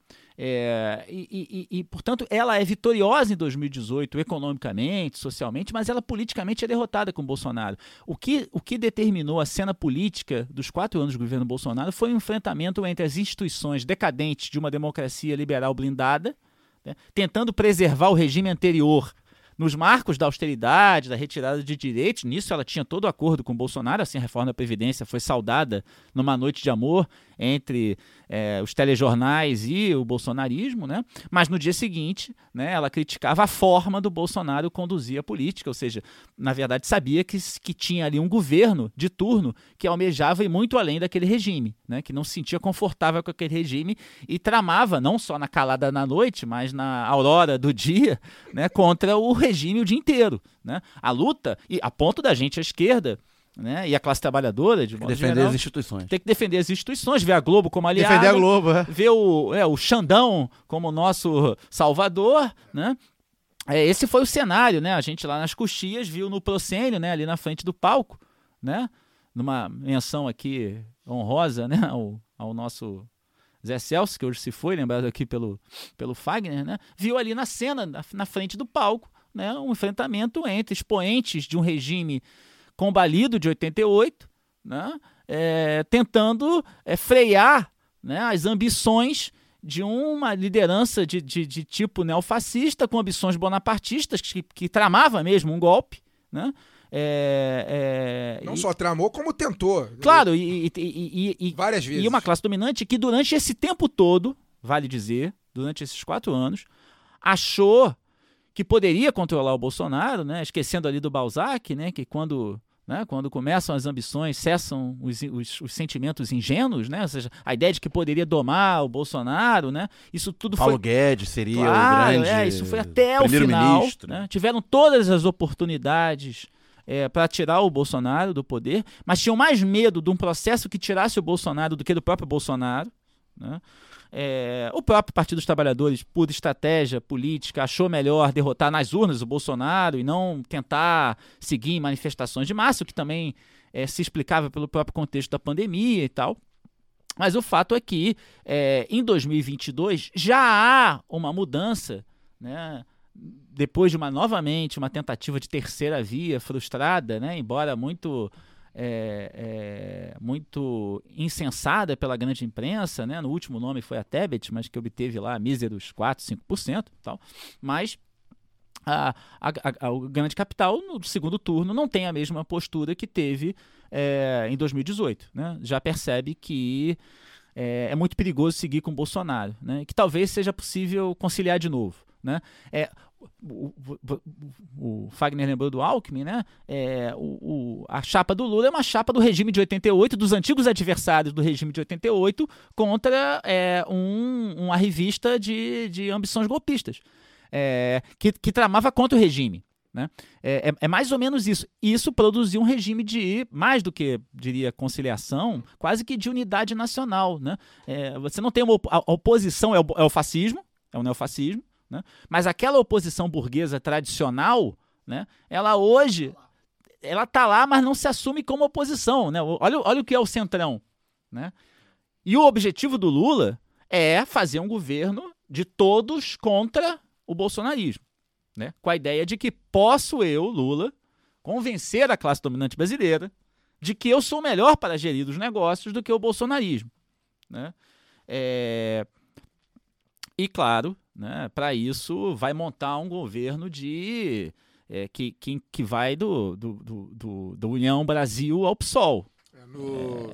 E: É, e, e- e, portanto, ela é vitoriosa em 2018, economicamente, socialmente, mas ela politicamente é derrotada com Bolsonaro. O que, o que determinou a cena política dos quatro anos do governo Bolsonaro foi um enfrentamento entre as instituições decadentes de uma democracia liberal blindada, né, tentando preservar o regime anterior nos marcos da austeridade, da retirada de direitos. Nisso ela tinha todo o acordo com Bolsonaro, assim a reforma da Previdência foi saudada numa noite de amor entre eh, os telejornais e o bolsonarismo, né? mas no dia seguinte né, ela criticava a forma do Bolsonaro conduzir a política, ou seja, na verdade sabia que, que tinha ali um governo de turno que almejava ir muito além daquele regime, né, que não se sentia confortável com aquele regime e tramava, não só na calada na noite, mas na aurora do dia, né, contra o regime o dia inteiro. Né? A luta, e a ponto da gente à esquerda, né, e a classe trabalhadora, de modo
B: Defender
E: geral,
B: as instituições.
E: tem que defender as instituições, ver a Globo como aliada,
A: Defender a Globo, é.
E: ver o, é, o Xandão como nosso salvador, né? É, esse foi o cenário, né? A gente lá nas coxias viu no proscênio, né? Ali na frente do palco, né? Numa menção aqui honrosa, né? Ao, ao nosso Zé Celso, que hoje se foi, lembrado aqui pelo, pelo Fagner, né, viu ali na cena, na, na frente do palco, né, um enfrentamento entre expoentes de um regime combalido de 88, né, é, tentando é, frear né, as ambições de uma liderança de, de, de tipo neofascista, com ambições bonapartistas, que, que tramava mesmo um golpe, né? É,
C: Não
E: e-
C: só tramou, como tentou.
E: Claro, e, e- e- e-
C: Várias vezes.
E: e uma classe dominante que durante esse tempo todo, vale dizer, durante esses quatro anos, achou que poderia controlar o Bolsonaro, né? esquecendo ali do Balzac, né? que quando, né? quando começam as ambições, cessam os, os- os sentimentos ingênuos, né? ou seja, a ideia de que poderia domar o Bolsonaro, né? isso tudo
B: Paulo
E: foi
B: Guedes seria
E: Claro,
B: o grande
E: é, isso foi até o final. né? Tiveram todas as oportunidades para tirar o Bolsonaro do poder, mas tinham mais medo de um processo que tirasse o Bolsonaro do que do próprio Bolsonaro. né? É, o próprio Partido dos Trabalhadores, por estratégia política, achou melhor derrotar nas urnas o Bolsonaro e não tentar seguir manifestações de massa, o que também é, se explicava pelo próprio contexto da pandemia e tal. Mas o fato é que é, em 2022 já há uma mudança, né? depois de uma novamente uma tentativa de terceira via frustrada, né? embora muito é, é, muito insensada pela grande imprensa, né? no último nome foi a Tebet, mas que obteve lá míseros 4, 5%, e tal. mas a- o grande capital no segundo turno não tem a mesma postura que teve é, em 2018. Né? Já percebe que é, é muito perigoso seguir com o Bolsonaro, né? que talvez seja possível conciliar de novo. Né? É, o, o- Fagner lembrou do Alckmin, né? É, o, a chapa do Lula é uma chapa do regime de 88, dos antigos adversários do regime de 88, contra é, um, uma revista de, de ambições golpistas, é, que, que tramava contra o regime. Né? É, é- é mais ou menos isso. Isso produziu um regime de, mais do que, diria, conciliação, quase que de unidade nacional. Né? É, você não tem uma op- a oposição, é o, é o fascismo, é o neofascismo, né? mas aquela oposição burguesa tradicional, né? ela hoje, ela tá lá, mas não se assume como oposição. Né? Olha, olha o que é o centrão. Né? E o objetivo do Lula é fazer um governo de todos contra o bolsonarismo né? com a ideia de que posso eu, Lula, convencer a classe dominante brasileira de que eu sou melhor para gerir os negócios do que o bolsonarismo. Né? É, E, claro, né, para isso vai montar um governo de é, que, que, que vai do, do, do, do- União Brasil ao PSOL.
C: É, no-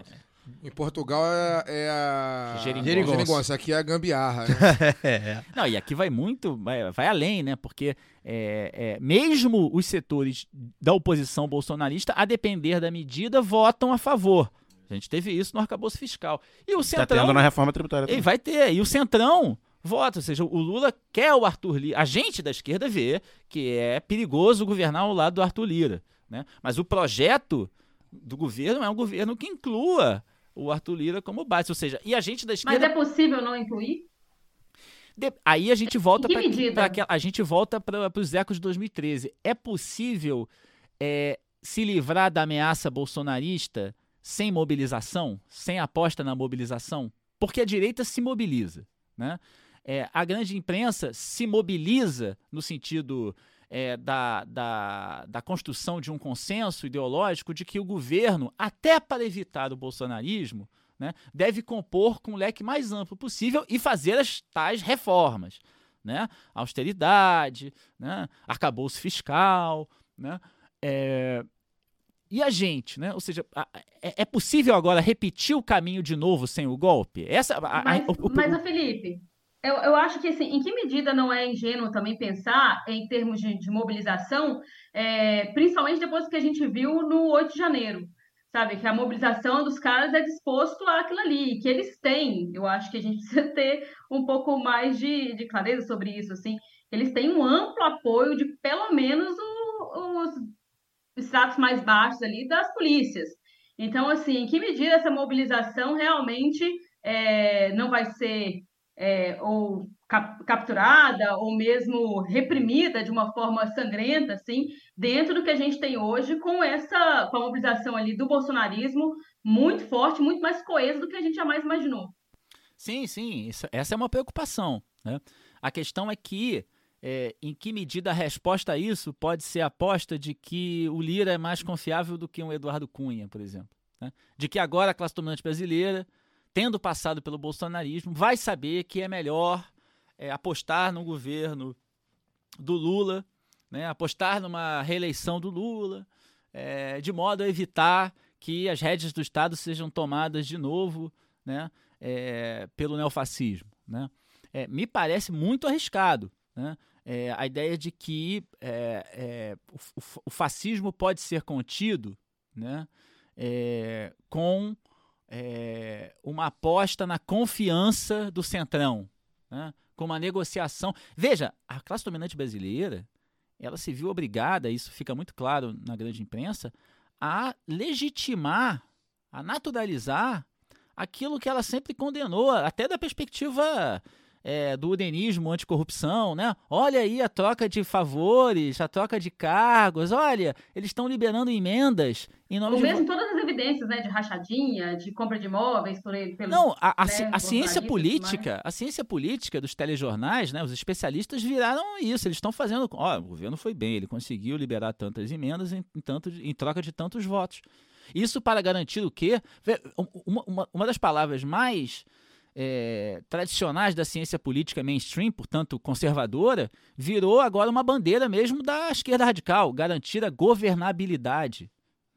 C: Em Portugal é, é a.
E: Geringonça.
C: Aqui é a gambiarra. Né?
A: É.
E: Não, e aqui vai muito, vai, vai além, né? Porque é, é, mesmo os setores da oposição bolsonarista, a depender da medida, votam a favor. A gente teve isso no arcabouço fiscal. E o
B: Tá
E: Centrão.
B: tendo na reforma tributária.
E: E
B: também.
E: vai ter. E o Centrão vota. Ou seja, o Lula quer o Arthur Lira. A gente da esquerda vê que é perigoso governar ao lado do Arthur Lira. Né? Mas o projeto do governo é um governo que inclua o Arthur Lira como base. Ou seja, e a gente da
D: Mas
E: esquerda.
D: é possível não incluir?
E: De- Aí a gente volta para a gente volta para os ecos de 2013. É possível é, se livrar da ameaça bolsonarista sem mobilização, sem aposta na mobilização? Porque a direita se mobiliza, né? É, a grande imprensa se mobiliza no sentido é, da, da, da construção de um consenso ideológico de que o governo, até para evitar o bolsonarismo, né, deve compor com o leque mais amplo possível e fazer as tais reformas. Né? Austeridade, né? arcabouço fiscal. Né? É, E a gente, né? Ou seja, a- é, é possível agora repetir o caminho de novo sem o golpe? Essa, a- a-
D: Mas,
E: o- o-
D: mas ô Felipe, eu, eu acho que assim, em que medida não é ingênuo também pensar em termos de, de mobilização, é, principalmente depois que a gente viu no 8 de janeiro, sabe? Que a mobilização dos caras é disposto àquilo ali, que eles têm. Eu acho que a gente precisa ter um pouco mais de, de clareza sobre isso, assim. Eles têm um amplo apoio de pelo menos o- os estratos mais baixos ali das polícias. Então, assim, em que medida essa mobilização realmente é, não vai ser é, ou cap- capturada ou mesmo reprimida de uma forma sangrenta, assim, dentro do que a gente tem hoje com essa com a mobilização ali do bolsonarismo muito forte, muito mais coesa do que a gente jamais imaginou.
E: Sim, sim, isso- essa é uma preocupação. né? A questão é que, é, em que medida a resposta a isso pode ser a aposta de que o Lira é mais confiável do que um Eduardo Cunha, por exemplo. né? De que agora a classe dominante brasileira, tendo passado pelo bolsonarismo, vai saber que é melhor é, apostar no governo do Lula, né? apostar numa reeleição do Lula, é, de modo a evitar que as rédeas do Estado sejam tomadas de novo né? é, pelo neofascismo. Né? É, me parece muito arriscado né? É, a ideia de que é, o, o- fascismo pode ser contido né? com é, uma aposta na confiança do centrão, né? com uma negociação. Veja, a classe dominante brasileira ela se viu obrigada, isso fica muito claro na grande imprensa, a legitimar, a naturalizar aquilo que ela sempre condenou, até da perspectiva é, do udenismo anticorrupção, né? Olha aí a troca de favores, a troca de cargos, olha, eles estão liberando emendas em nome
D: Ou
E: de...
D: mesmo todas as evidências, né, de rachadinha, de compra de imóveis por ele. Pelo,
E: Não, a, a
D: né,
E: a ciência política, a ciência política dos telejornais, né, os especialistas viraram isso. Eles estão fazendo. Ó, o governo foi bem, ele conseguiu liberar tantas emendas em, em tanto, em troca de tantos votos. Isso para garantir o quê? Uma, uma, uma das palavras mais é, tradicionais da ciência política mainstream, portanto conservadora, virou agora uma bandeira mesmo da esquerda radical, garantir a governabilidade.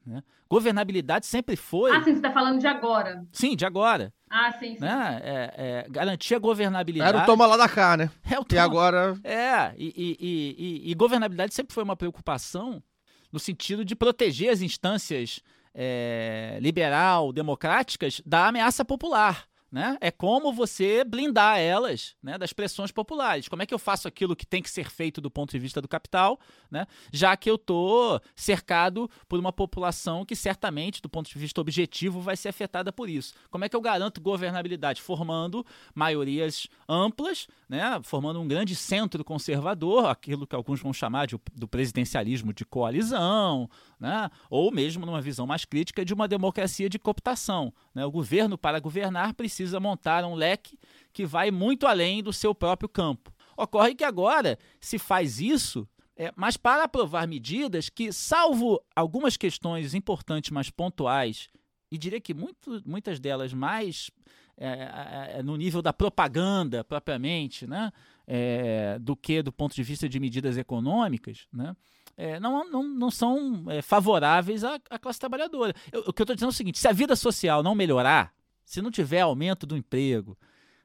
E: né? Governabilidade sempre foi.
D: Ah, sim, você está falando de agora.
E: Sim, de agora.
D: Ah, sim, sim.
E: Né? É, é, garantir a governabilidade.
A: Era o toma lá da cá, né?
E: É o
A: E
E: toma-
A: agora.
E: É, e, e- e- e- e governabilidade sempre foi uma preocupação no sentido de proteger as instâncias é, liberal, democráticas da ameaça popular. Né? É como você blindar elas né, das pressões populares. Como é que eu faço aquilo que tem que ser feito do ponto de vista do capital, né, já que eu estou cercado por uma população que certamente, do ponto de vista objetivo, vai ser afetada por isso. Como é que eu garanto governabilidade? Formando maiorias amplas, né, formando um grande centro conservador, aquilo que alguns vão chamar de, do presidencialismo de coalizão, né, ou mesmo numa visão mais crítica de uma democracia de cooptação. né. O governo, para governar, precisa montar um leque que vai muito além do seu próprio campo. Ocorre que agora se faz isso, é, mas para aprovar medidas que, salvo algumas questões importantes, mas pontuais, e diria que muito, muitas delas mais é, é, no nível da propaganda propriamente, né, é, do que do ponto de vista de medidas econômicas, né, é, não, não, não são é, favoráveis à, à classe trabalhadora. Eu- o que eu estou dizendo é o seguinte: se a vida social não melhorar, se não tiver aumento do emprego,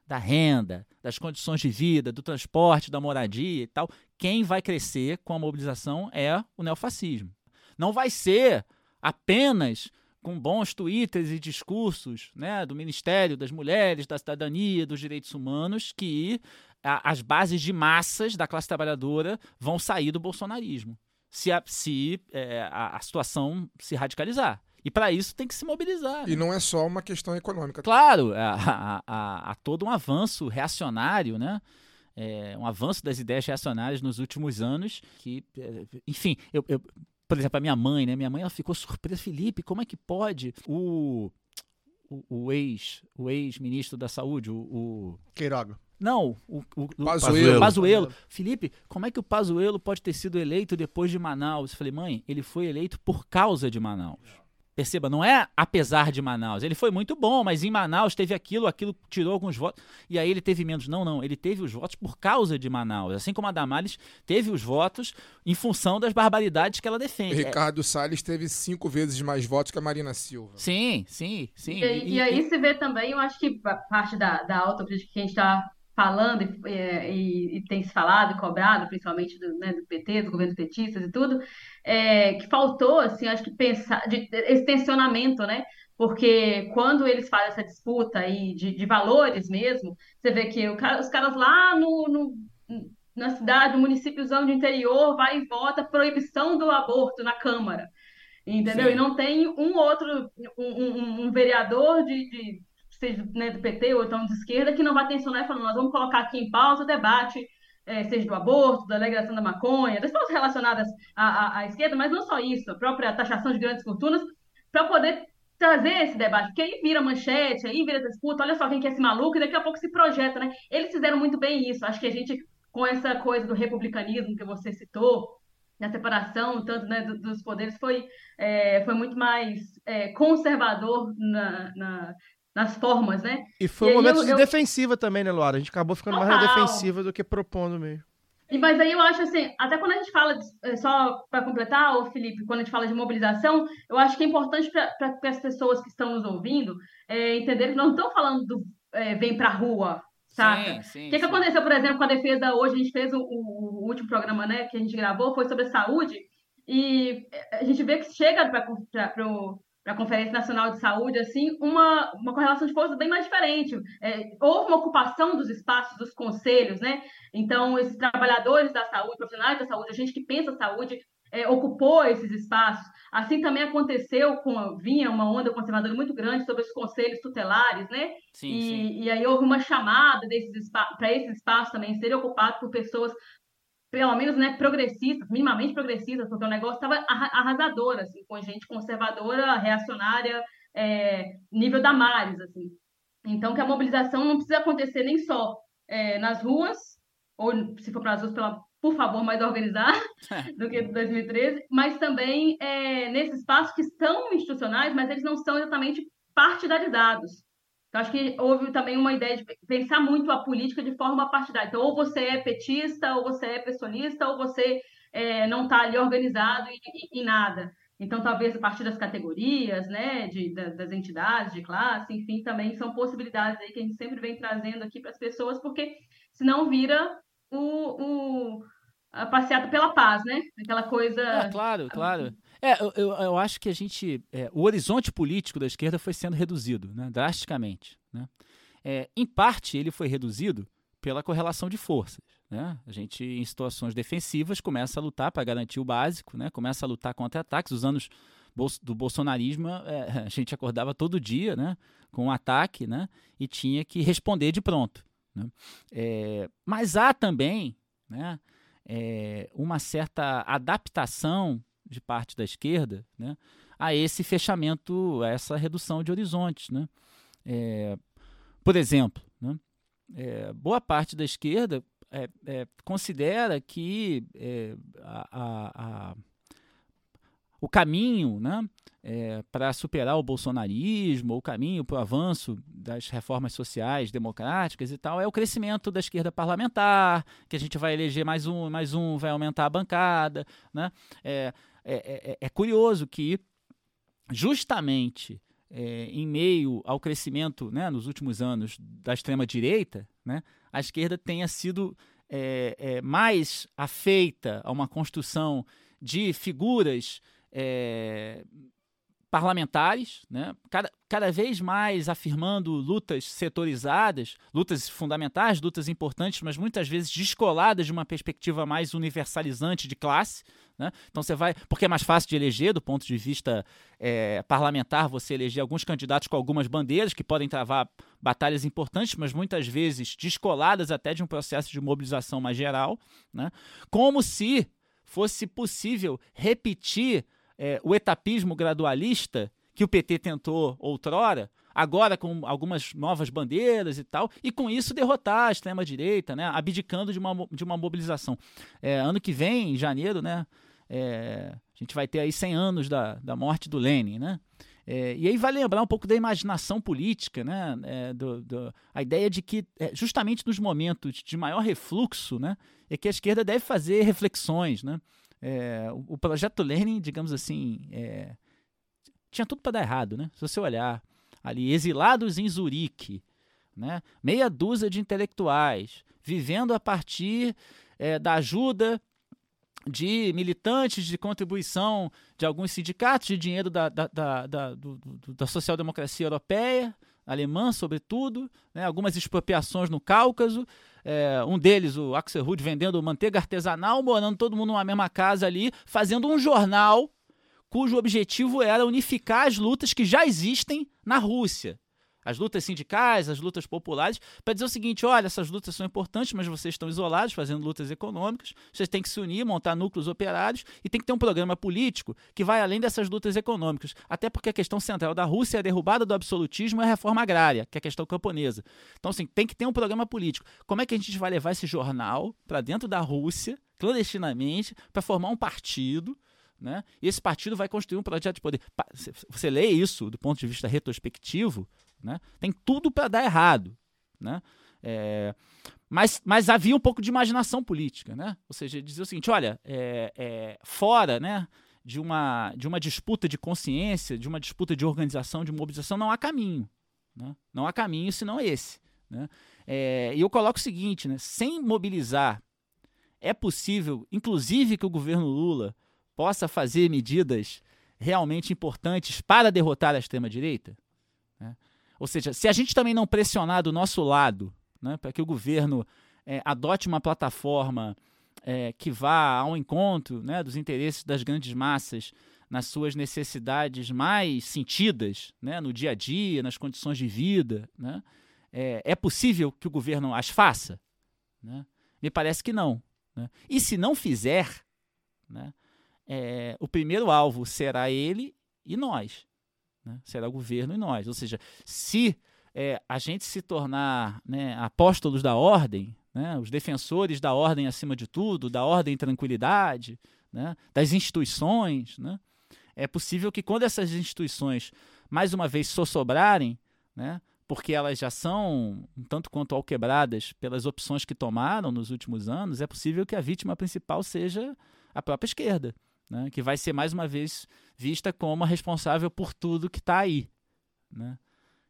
E: da renda, das condições de vida, do transporte, da moradia e tal, quem vai crescer com a mobilização é o neofascismo. Não vai ser apenas com bons twitters e discursos né, do Ministério das Mulheres, da Cidadania, dos Direitos Humanos que a- as bases de massas da classe trabalhadora vão sair do bolsonarismo se a, se, é, a, a situação se radicalizar. E para isso tem que se mobilizar. né?
C: E não é só uma questão econômica.
E: Claro, há, há- há- há todo um avanço reacionário, né? É, um avanço das ideias reacionárias nos últimos anos, que, é, enfim, eu, eu- por exemplo, a minha mãe, né? Minha mãe ela ficou surpresa, Felipe, como é que pode o, o, o ex, o ex-ministro da saúde, o, o-
A: Queiroga.
E: não, o, o, o
C: Pazuello.
E: Pazuello. Felipe, como é que o Pazuello pode ter sido eleito depois de Manaus? Eu falei, mãe, ele foi eleito por causa de Manaus. Perceba, não é apesar de Manaus. Ele foi muito bom, mas em Manaus teve aquilo, aquilo tirou alguns votos. E aí ele teve menos. Não, não. Ele teve os votos por causa de Manaus. Assim como a Damares teve os votos em função das barbaridades que ela defende. É-
C: Ricardo Salles teve cinco vezes mais votos que a Marina Silva.
E: sim, sim, sim.
D: E, e aí se vê também, eu acho que pa- parte da, da autocrítica que a gente está falando e, é, e- e tem se falado e cobrado, principalmente do, né, do PT, dos governos petistas e tudo, é, que faltou, assim, acho que pensar, de, esse tensionamento, né? Porque quando eles fazem essa disputa aí de, de valores mesmo, você vê que cara- os caras lá no, no- na cidade, no municípiozão de interior, vai e vota proibição do aborto na Câmara. Entendeu?
E: Sim.
D: E não tem um outro, um, um- um vereador de, de- seja né, do PT ou então de esquerda, que não vai tensionar e falando, nós vamos colocar aqui em pausa o debate, eh, seja do aborto, da legalização da maconha, das coisas relacionadas à, à, à esquerda, mas não só isso, a própria taxação de grandes fortunas, para poder trazer esse debate, porque aí vira manchete, aí vira disputa, olha só quem que é esse maluco, e daqui a pouco se projeta, né? Eles fizeram muito bem isso. Acho que a gente, com essa coisa do republicanismo que você citou, na separação tanto né, do- dos poderes, foi, é, foi muito mais é, conservador na, na- nas formas, né?
A: E foi
D: E
A: um momento
D: eu-
A: de
D: eu-
A: defensiva também, né, Luara? A gente acabou ficando mais na
D: Total.
A: defensiva do que propondo mesmo.
D: E, mas aí eu acho assim, até quando a gente fala, de- é, só para completar, ô Felipe, quando a gente fala de mobilização, eu acho que é importante para as pessoas que estão nos ouvindo é, entenderem que nós não estamos falando do é, vem pra rua, saca?
E: Sim, sim.
D: O que, que aconteceu, por exemplo, com a defesa hoje? A gente fez o, o- o último programa né, que a gente gravou, foi sobre saúde, e a gente vê que chega para a Conferência Nacional de Saúde assim uma, uma correlação de forças bem mais diferente. É, houve uma ocupação dos espaços dos conselhos, né? Então, esses trabalhadores da saúde, profissionais da saúde, a gente que pensa a saúde, é, ocupou esses espaços. Assim também aconteceu com vinha uma onda conservadora muito grande sobre os conselhos tutelares, né?
E: Sim,
D: e,
E: sim.
D: e aí houve uma chamada desses para esses espaços também serem ocupados por pessoas pelo menos né, progressistas, minimamente progressistas, porque o negócio estava arrasador, assim, com gente conservadora, reacionária, é, nível Damares, assim. Então, que a mobilização não precisa acontecer nem só é, nas ruas, ou se for para as ruas, pela, por favor, mais organizar do que 2013, mas também é, nesses espaços que são institucionais, mas eles não são exatamente partidarizados. Então, acho que houve também uma ideia de pensar muito a política de forma partidária. Então, ou você é petista, ou você é pessoalista, ou você é, não está ali organizado em, em, nada. Então, talvez a partir das categorias, né, de, das entidades, de classe, enfim, também são possibilidades aí que a gente sempre vem trazendo aqui para as pessoas, porque senão vira o, o a passeata pela paz, né? Aquela coisa.
E: É, claro, claro. É, eu, eu, acho que a gente. É, o horizonte político da esquerda foi sendo reduzido, né, drasticamente. Né? É, em parte, ele foi reduzido pela correlação de forças. Né? A gente, em situações defensivas, começa a lutar para garantir o básico, né? começa a lutar contra ataques. Os anos do bolsonarismo, é, a gente acordava todo dia né? com um ataque né? e tinha que responder de pronto. Né? É, mas há também né? É, uma certa adaptação de parte da esquerda né, a esse fechamento, a essa redução de horizontes. Né? É, por exemplo, né, é, boa parte da esquerda considera que a, a, a, o caminho né, para superar o bolsonarismo, o caminho para o avanço das reformas sociais democráticas e tal, é o crescimento da esquerda parlamentar, que a gente vai eleger mais um, mais um, vai aumentar a bancada. Né? É, é, é, é curioso que, justamente é, em meio ao crescimento né, nos últimos anos da extrema-direita, né, a esquerda tenha sido mais afeita a uma construção de figuras parlamentares, né? cada, cada vez mais afirmando lutas setorizadas, lutas fundamentais, lutas importantes, mas muitas vezes descoladas de uma perspectiva mais universalizante de classe. Né? Então você vai. Porque é mais fácil de eleger, do ponto de vista é, parlamentar, você eleger alguns candidatos com algumas bandeiras que podem travar batalhas importantes, mas muitas vezes descoladas até de um processo de mobilização mais geral. Né? Como se fosse possível repetir é, o etapismo gradualista que o PT tentou outrora, agora com algumas novas bandeiras e tal, e com isso derrotar a extrema-direita, né, abdicando de uma, de uma mobilização. É, ano que vem, em janeiro, né, é, a gente vai ter aí 100 anos da, da morte do Lenin, né? É, e aí vai lembrar um pouco da imaginação política, né? É, do, do, a ideia de que, é, justamente nos momentos de maior refluxo, né, é que a esquerda deve fazer reflexões, né? É, o, o, projeto Lenin, digamos assim, é, tinha tudo para dar errado, né? Se você olhar ali, exilados em Zurique, né? meia dúzia de intelectuais, vivendo a partir é, da ajuda de militantes de contribuição de alguns sindicatos, de dinheiro da, da, da, da, da social-democracia europeia, alemã, sobretudo, né? algumas expropriações no Cáucaso, é, um deles, o Axel Rudd, vendendo manteiga artesanal, morando todo mundo numa mesma casa ali, fazendo um jornal cujo objetivo era unificar as lutas que já existem na Rússia. As lutas sindicais, as lutas populares, para dizer o seguinte: olha, essas lutas são importantes, mas vocês estão isolados fazendo lutas econômicas, vocês têm que se unir, montar núcleos operários e tem que ter um programa político que vai além dessas lutas econômicas. Até porque a questão central da Rússia é a derrubada do absolutismo e a reforma agrária, que é a questão camponesa. Então, assim, tem que ter um programa político. Como é que a gente vai levar esse jornal para dentro da Rússia, clandestinamente, para formar um partido? Né? E esse partido vai construir um projeto de poder. Você lê isso do ponto de vista retrospectivo, né? tem tudo para dar errado. Né? É, mas, mas havia um pouco de imaginação política. Né? Ou seja, dizer o seguinte: olha, é, é, fora né, de, uma, de uma disputa de consciência, de uma disputa de organização, de mobilização, não há caminho. Né? Não há caminho senão esse. Né? É, e eu coloco o seguinte: né? sem mobilizar, é possível, inclusive, que o governo Lula possa fazer medidas realmente importantes para derrotar a extrema-direita? né? Ou seja, se a gente também não pressionar do nosso lado né, para que o governo eh, adote uma plataforma eh, que vá ao encontro né, dos interesses das grandes massas nas suas necessidades mais sentidas né, no dia a dia, nas condições de vida, né, é, é possível que o governo as faça? né? Me parece que não. né? E se não fizer, né, é, o primeiro alvo será ele e nós. Né? Será o governo e nós. Ou seja, se é, a gente se tornar né, apóstolos da ordem, né, os defensores da ordem acima de tudo, da ordem e tranquilidade, né, das instituições, né, é possível que quando essas instituições, mais uma vez, sossobrarem, né, porque elas já são um tanto quanto alquebradas pelas opções que tomaram nos últimos anos, é possível que a vítima principal seja a própria esquerda, né, que vai ser mais uma vez vista como a responsável por tudo que está aí. Né?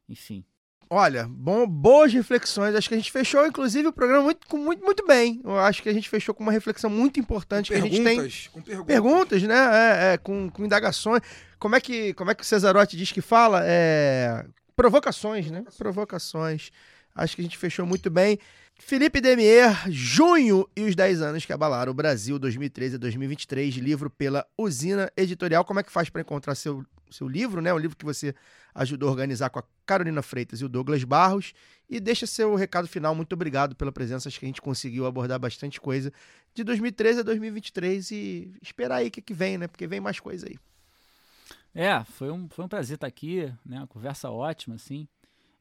E: Enfim.
A: Olha, bom, boas reflexões. Acho que a gente fechou, inclusive, o programa muito, com muito, muito bem. Eu acho que a gente fechou com uma reflexão muito importante que a gente tem.
C: Perguntas, com perguntas.
A: Perguntas, né? É, é, com, com indagações. Como é que, como é que o Cesarotti diz que fala? É, provocações, né? Provocações. Acho que a gente fechou muito bem. Felipe Demier, Junho e os 10 anos que abalaram o Brasil 2013 a 2023, livro pela Usina Editorial. Como é que faz para encontrar seu, seu livro, né? O livro que você ajudou a organizar com a Carolina Freitas e o Douglas Barros. E deixa seu recado final. Muito obrigado pela presença. Acho que a gente conseguiu abordar bastante coisa de 2013 a 2023 e esperar aí o que, que vem, né? Porque vem mais coisa aí.
E: É, foi um, foi um prazer estar aqui, né? Uma conversa ótima, assim.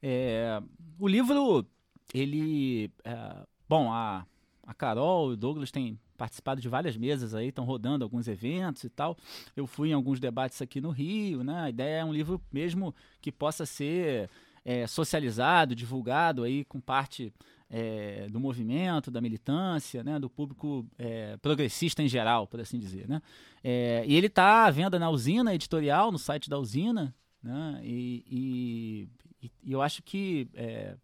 E: É, o livro, ele. é, bom, a, a Carol e o Douglas têm participado de várias mesas aí, estão rodando alguns eventos e tal. Eu fui em alguns debates aqui no Rio, né? A ideia é um livro mesmo que possa ser é, socializado, divulgado aí com parte é, do movimento, da militância, né? Do público é, progressista em geral, por assim dizer, né? É, e ele está à venda na usina editorial, no site da usina, né? E, e- e- eu acho que é,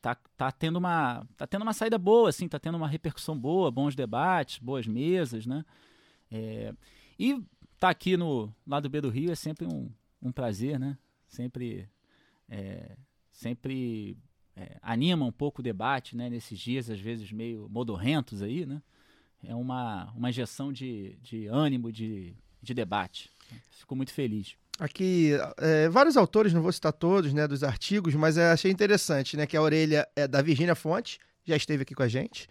E: tá, tá, tendo uma, tá tendo uma saída boa, assim, tá tendo uma repercussão boa, bons debates, boas mesas, né? É, e tá aqui no lado B do Rio é sempre um, um prazer, né? Sempre, é, sempre é, anima um pouco o debate, né? Nesses dias, às vezes, meio modorrentos aí, né? É uma, uma injeção de, de ânimo, de, de debate. Fico muito feliz.
A: Aqui, é, vários autores, não vou citar todos, né, dos artigos, mas eu achei interessante, né, que a orelha é da Virgínia Fonte, já esteve aqui com a gente.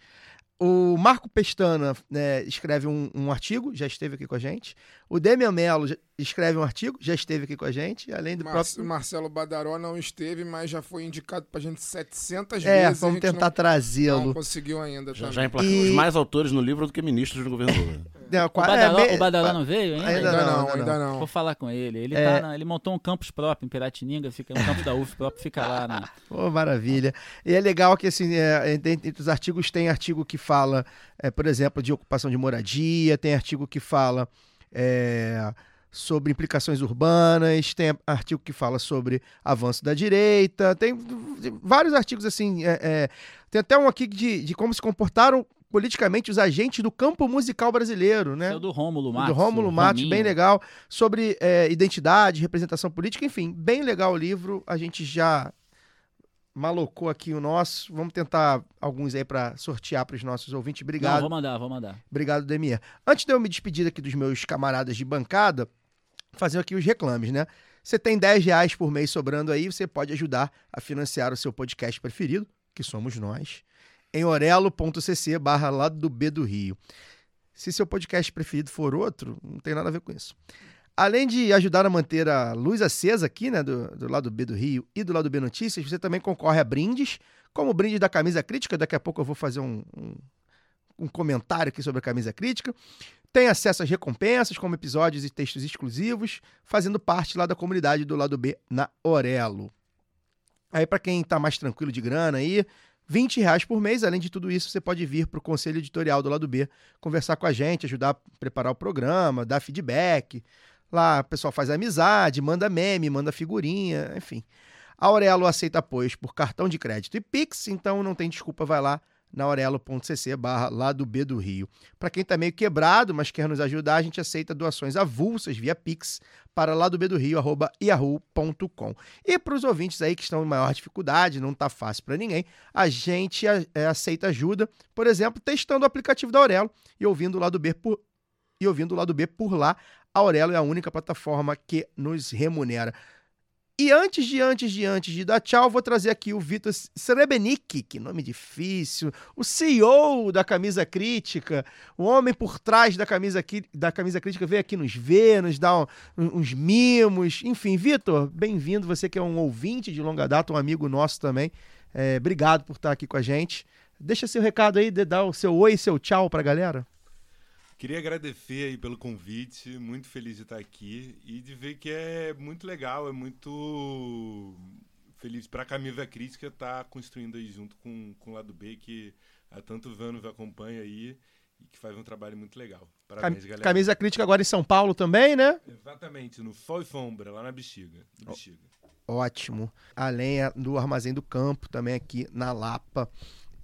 A: O Marco Pestana né, escreve um, um artigo, já esteve aqui com a gente. O Demian Mello escreve um artigo, já esteve aqui com a gente, além do
C: Mar
A: próprio...
C: Marcelo Badaró não esteve, mas já foi indicado pra gente 700
A: É,
C: vezes. a
A: vamos tentar
C: não, não
A: trazê-lo.
C: conseguiu ainda
B: Já,
C: também.
B: já emplacamos
A: E-
B: mais autores no livro do que ministros do governo Lula.
A: Não,
E: O
A: qua-
E: Badaró,
A: é, me-
E: o Badaró não veio ainda?
A: ainda
C: Ainda,
A: não,
C: não,
A: ainda
C: ainda não.
E: Vou falar com ele. Ele,
A: É.
E: tá na- ele montou um campus próprio em Piratininga, fica um campus da UF próprio, fica lá na.
A: Pô, maravilha. E é legal que, assim, é, entre, entre os artigos tem artigo que fala, é, por exemplo, de ocupação de moradia, tem artigo que fala é, sobre implicações urbanas, tem artigo que fala sobre avanço da direita, tem vários artigos, assim, é, é, tem até um aqui de, de como se comportaram politicamente os agentes do campo musical brasileiro, né?
E: É o do Rômulo Matos.
A: do Rômulo Matos,
E: Rominho.
A: bem legal, sobre é, identidade, representação política, enfim, bem legal o livro. A gente já malocou aqui o nosso. Vamos tentar alguns aí para sortear para os nossos ouvintes.
E: Não,
A: Obrigado,
E: vou mandar, vou mandar.
A: obrigado, Demir. Antes de eu me despedir aqui dos meus camaradas de bancada, fazer aqui os reclames, né? Você tem 10 reais por mês sobrando aí, você pode ajudar a financiar o seu podcast preferido, que somos nós, em orelo.cc barra lado do B do Rio. Se seu podcast preferido for outro, não tem nada a ver com isso. Além de ajudar a manter a luz acesa aqui, né, do, do lado B do Rio e do lado B Notícias, você também concorre a brindes, como o brinde da camisa crítica. Daqui a pouco eu vou fazer um, um, um comentário aqui sobre a camisa crítica. Tem acesso às recompensas, como episódios e textos exclusivos, fazendo parte lá da comunidade do lado B na Orelo. Aí, para quem está mais tranquilo de grana aí, 20 reais por mês. Além de tudo isso, você pode vir para o conselho editorial do lado B, conversar com a gente, ajudar a preparar o programa, dar feedback. Lá o pessoal faz amizade, manda meme, manda figurinha, enfim. A Aurelo aceita apoios por cartão de crédito e Pix, então não tem desculpa, vai lá na aurelo.cc barra lado B do Rio. Para quem está meio quebrado, mas quer nos ajudar, a gente aceita doações avulsas via Pix para lado B do Rio, arroba yahoo.com. E para os ouvintes aí que estão em maior dificuldade, não está fácil para ninguém, a gente é, aceita ajuda, por exemplo, testando o aplicativo da Aurelo e ouvindo o lado B por, e ouvindo o lado B por lá. A Aurelo é a única plataforma que nos remunera. E antes de, antes de, antes de dar tchau, vou trazer aqui o Vitor Srebenic, que nome difícil, o CEO da Camisa Crítica, o homem por trás da Camisa, da camisa Crítica, veio aqui nos ver, nos dar um, uns mimos. Enfim, Vitor, bem-vindo, você que é um ouvinte de longa data, um amigo nosso também. É, obrigado por estar aqui com a gente. Deixa seu recado aí, dá o seu oi seu tchau pra galera.
F: Queria agradecer aí pelo convite, muito feliz de estar aqui e de ver que é muito legal, é muito feliz para a Camisa Crítica estar construindo aí junto com, com o lado B, que há tantos anos acompanha aí e que faz um trabalho muito legal. Parabéns,
A: Cam
F: galera.
A: Camisa Crítica agora em São Paulo também, né?
F: Exatamente, no Sol e Sombra, lá na Bexiga. Bexiga.
A: Ótimo. Além do Armazém do Campo, também aqui na Lapa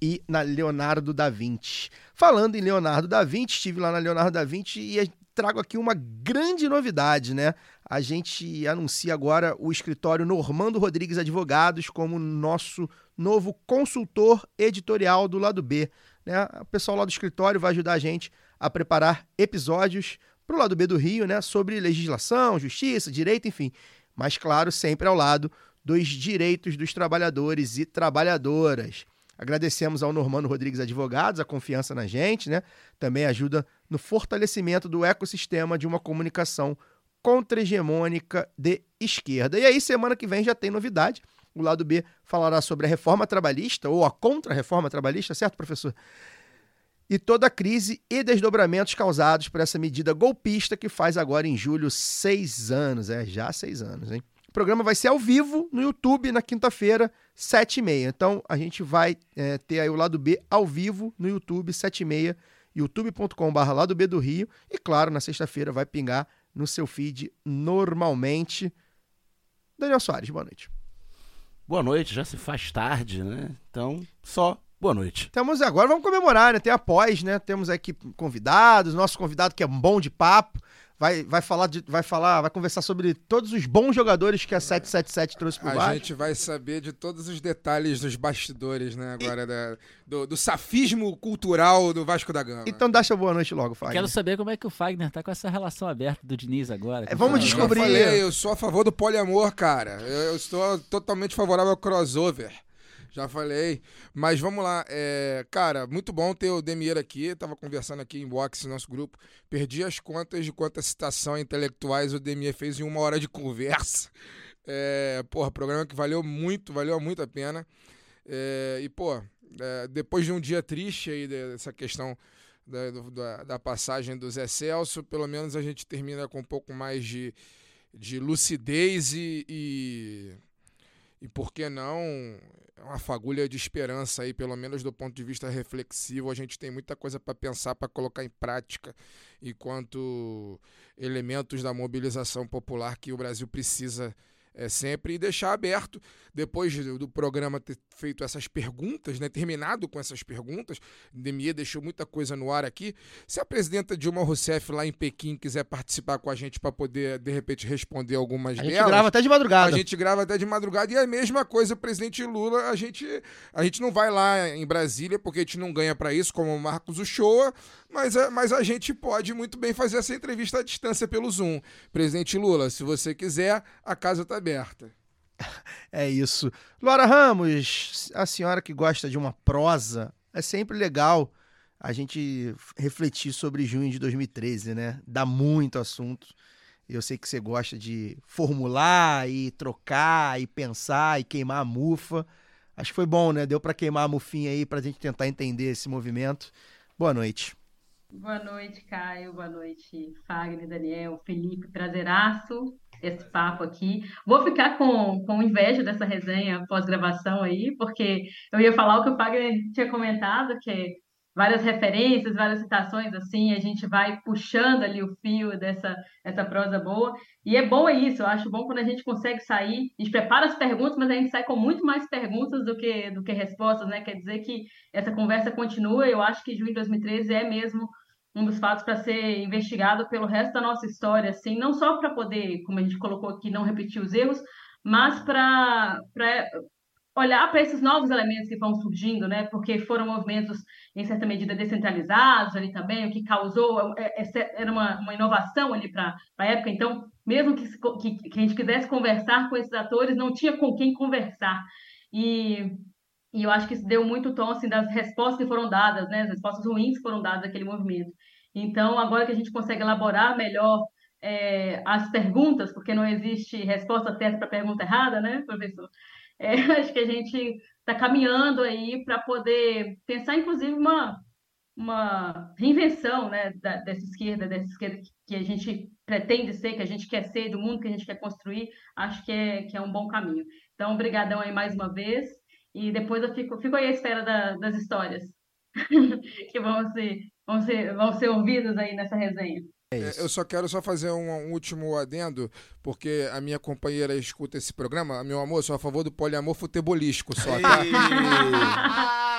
A: e na Leonardo da Vinci. Falando em Leonardo da Vinci, estive lá na Leonardo da Vinci e trago aqui uma grande novidade, né? A gente anuncia agora o escritório Normando Rodrigues Advogados como nosso novo consultor editorial do lado B. Né? O pessoal lá do escritório vai ajudar a gente a preparar episódios para o lado B do Rio, né? Sobre legislação, justiça, direito, enfim. Mas, claro, sempre ao lado dos direitos dos trabalhadores e trabalhadoras. Agradecemos ao Normando Rodrigues Advogados a confiança na gente, né? Também ajuda no fortalecimento do ecossistema de uma comunicação contra-hegemônica de esquerda. E aí, semana que vem já tem novidade. O lado B falará sobre a reforma trabalhista ou a contra-reforma trabalhista, certo, professor? E toda a crise e desdobramentos causados por essa medida golpista que faz agora em julho seis anos. É, já seis anos, hein? O programa vai ser ao vivo no YouTube na quinta-feira, 7h30. Então a gente vai é, ter aí o lado B ao vivo no YouTube, 7h30, youtube.com.br lado B do Rio. E claro, na sexta-feira vai pingar no seu feed normalmente. Daniel Soares, boa noite.
B: Boa noite, já se faz tarde, né? Então, só boa noite.
A: Temos agora, vamos comemorar, né? Tem após, né? Temos aqui convidados, nosso convidado que é bom de papo vai, vai falar de, vai falar, vai conversar sobre todos os bons jogadores que a 777 trouxe pro
C: A
A: Vasco.
C: gente vai saber de todos os detalhes dos bastidores, né? Agora, da- do, do safismo cultural do Vasco da Gama.
A: Então dá sua boa noite logo, Fagner.
E: Quero saber como é que o Fagner tá com essa relação aberta do Diniz agora.
A: É, vamos
C: Eu já
A: descobrir.
C: falei, eu sou a favor do poliamor, cara. Eu, eu estou totalmente favorável ao crossover. Já falei. Mas vamos lá. é, cara, muito bom ter o Demir aqui. Tava conversando aqui em box no nosso grupo. Perdi as contas de quantas citações intelectuais o Demir fez em uma hora de conversa. É, porra, programa que valeu muito, valeu muito a pena. É, e, pô, é, depois de um dia triste aí dessa questão da, da, da passagem do Zé Celso, pelo menos a gente termina com um pouco mais de, de lucidez e, e, e, por que não, uma fagulha de esperança aí, pelo menos do ponto de vista reflexivo. A gente tem muita coisa para pensar, para colocar em prática, enquanto elementos da mobilização popular que o Brasil precisa é sempre deixar aberto, depois do programa ter feito essas perguntas, né, terminado com essas perguntas, Demia deixou muita coisa no ar aqui. Se a presidenta Dilma Rousseff lá em Pequim quiser participar com a gente para poder, de repente, responder algumas
A: A gente
C: delas,
A: grava até de madrugada.
C: a gente grava até de madrugada e é a mesma coisa, o presidente Lula, a gente, a gente não vai lá em Brasília porque a gente não ganha para isso, como o Marcos Uchoa, mas a, mas a gente pode muito bem fazer essa entrevista à distância pelo Zoom. Presidente Lula, se você quiser, a casa está aberta.
A: É isso. Laura Ramos, a senhora que gosta de uma prosa, é sempre legal a gente refletir sobre junho de 2013, né? Dá muito assunto. Eu sei que você gosta de formular e trocar e pensar e queimar a mufa. Acho que foi bom, né? Deu para queimar a mufinha aí pra gente tentar entender esse movimento. Boa noite.
D: Boa noite, Caio. Boa noite, Fagner, Daniel, Felipe. Prazeraço esse papo aqui. Vou ficar com, com inveja dessa resenha pós-gravação aí, porque eu ia falar o que o Fagner tinha comentado, que várias referências, várias citações, assim, a gente vai puxando ali o fio dessa, dessa prosa boa. E é bom é isso, eu acho bom quando a gente consegue sair, a gente prepara as perguntas, mas a gente sai com muito mais perguntas do que, do que respostas, né? Quer dizer que essa conversa continua, eu acho que junho de 2013 é mesmo um dos fatos para ser investigado pelo resto da nossa história, assim, não só para poder, como a gente colocou aqui, não repetir os erros, mas para olhar para esses novos elementos que vão surgindo, né? Porque foram movimentos em certa medida descentralizados ali também, o que causou é, é, era uma, uma inovação ali para a época. Então, mesmo que, que, que a gente quisesse conversar com esses atores, não tinha com quem conversar. E e eu acho que isso deu muito tom assim, das respostas que foram dadas, né? As respostas ruins que foram dadas àquele movimento. Então, agora que a gente consegue elaborar melhor é, as perguntas, porque não existe resposta certa para pergunta errada, né, professor? É, acho que a gente está caminhando aí para poder pensar, inclusive, uma, uma reinvenção né, da, dessa esquerda, dessa esquerda que, que a gente pretende ser, que a gente quer ser, do mundo que a gente quer construir, acho que é, que é um bom caminho. Então, obrigadão aí mais uma vez. E depois eu fico, fico aí à espera da- das histórias que vão ser, vão, ser, vão ser ouvidas aí nessa resenha.
A: É
C: É,
A: isso.
C: Eu só quero só fazer um, um último adendo, porque a minha companheira escuta esse programa. Meu amor, eu sou a favor do poliamor futebolístico só, tá?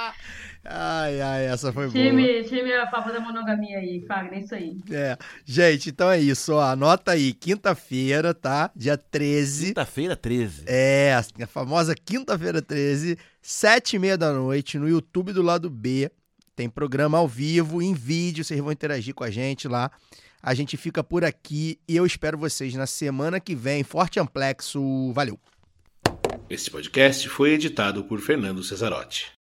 A: Ai, ai, essa foi boa.
D: Time, time a favor da monogamia aí, Fagner, isso aí.
A: É. Gente, então é isso, ó. Anota aí, quinta-feira, tá? Dia 13.
B: Quinta-feira, 13.
A: É, a famosa quinta-feira 13, sete e meia da noite, no YouTube do lado B. Tem programa ao vivo, em vídeo, vocês vão interagir com a gente lá. A gente fica por aqui e eu espero vocês na semana que vem. Forte amplexo, valeu!
G: Este podcast foi editado por Fernando Cesarotti.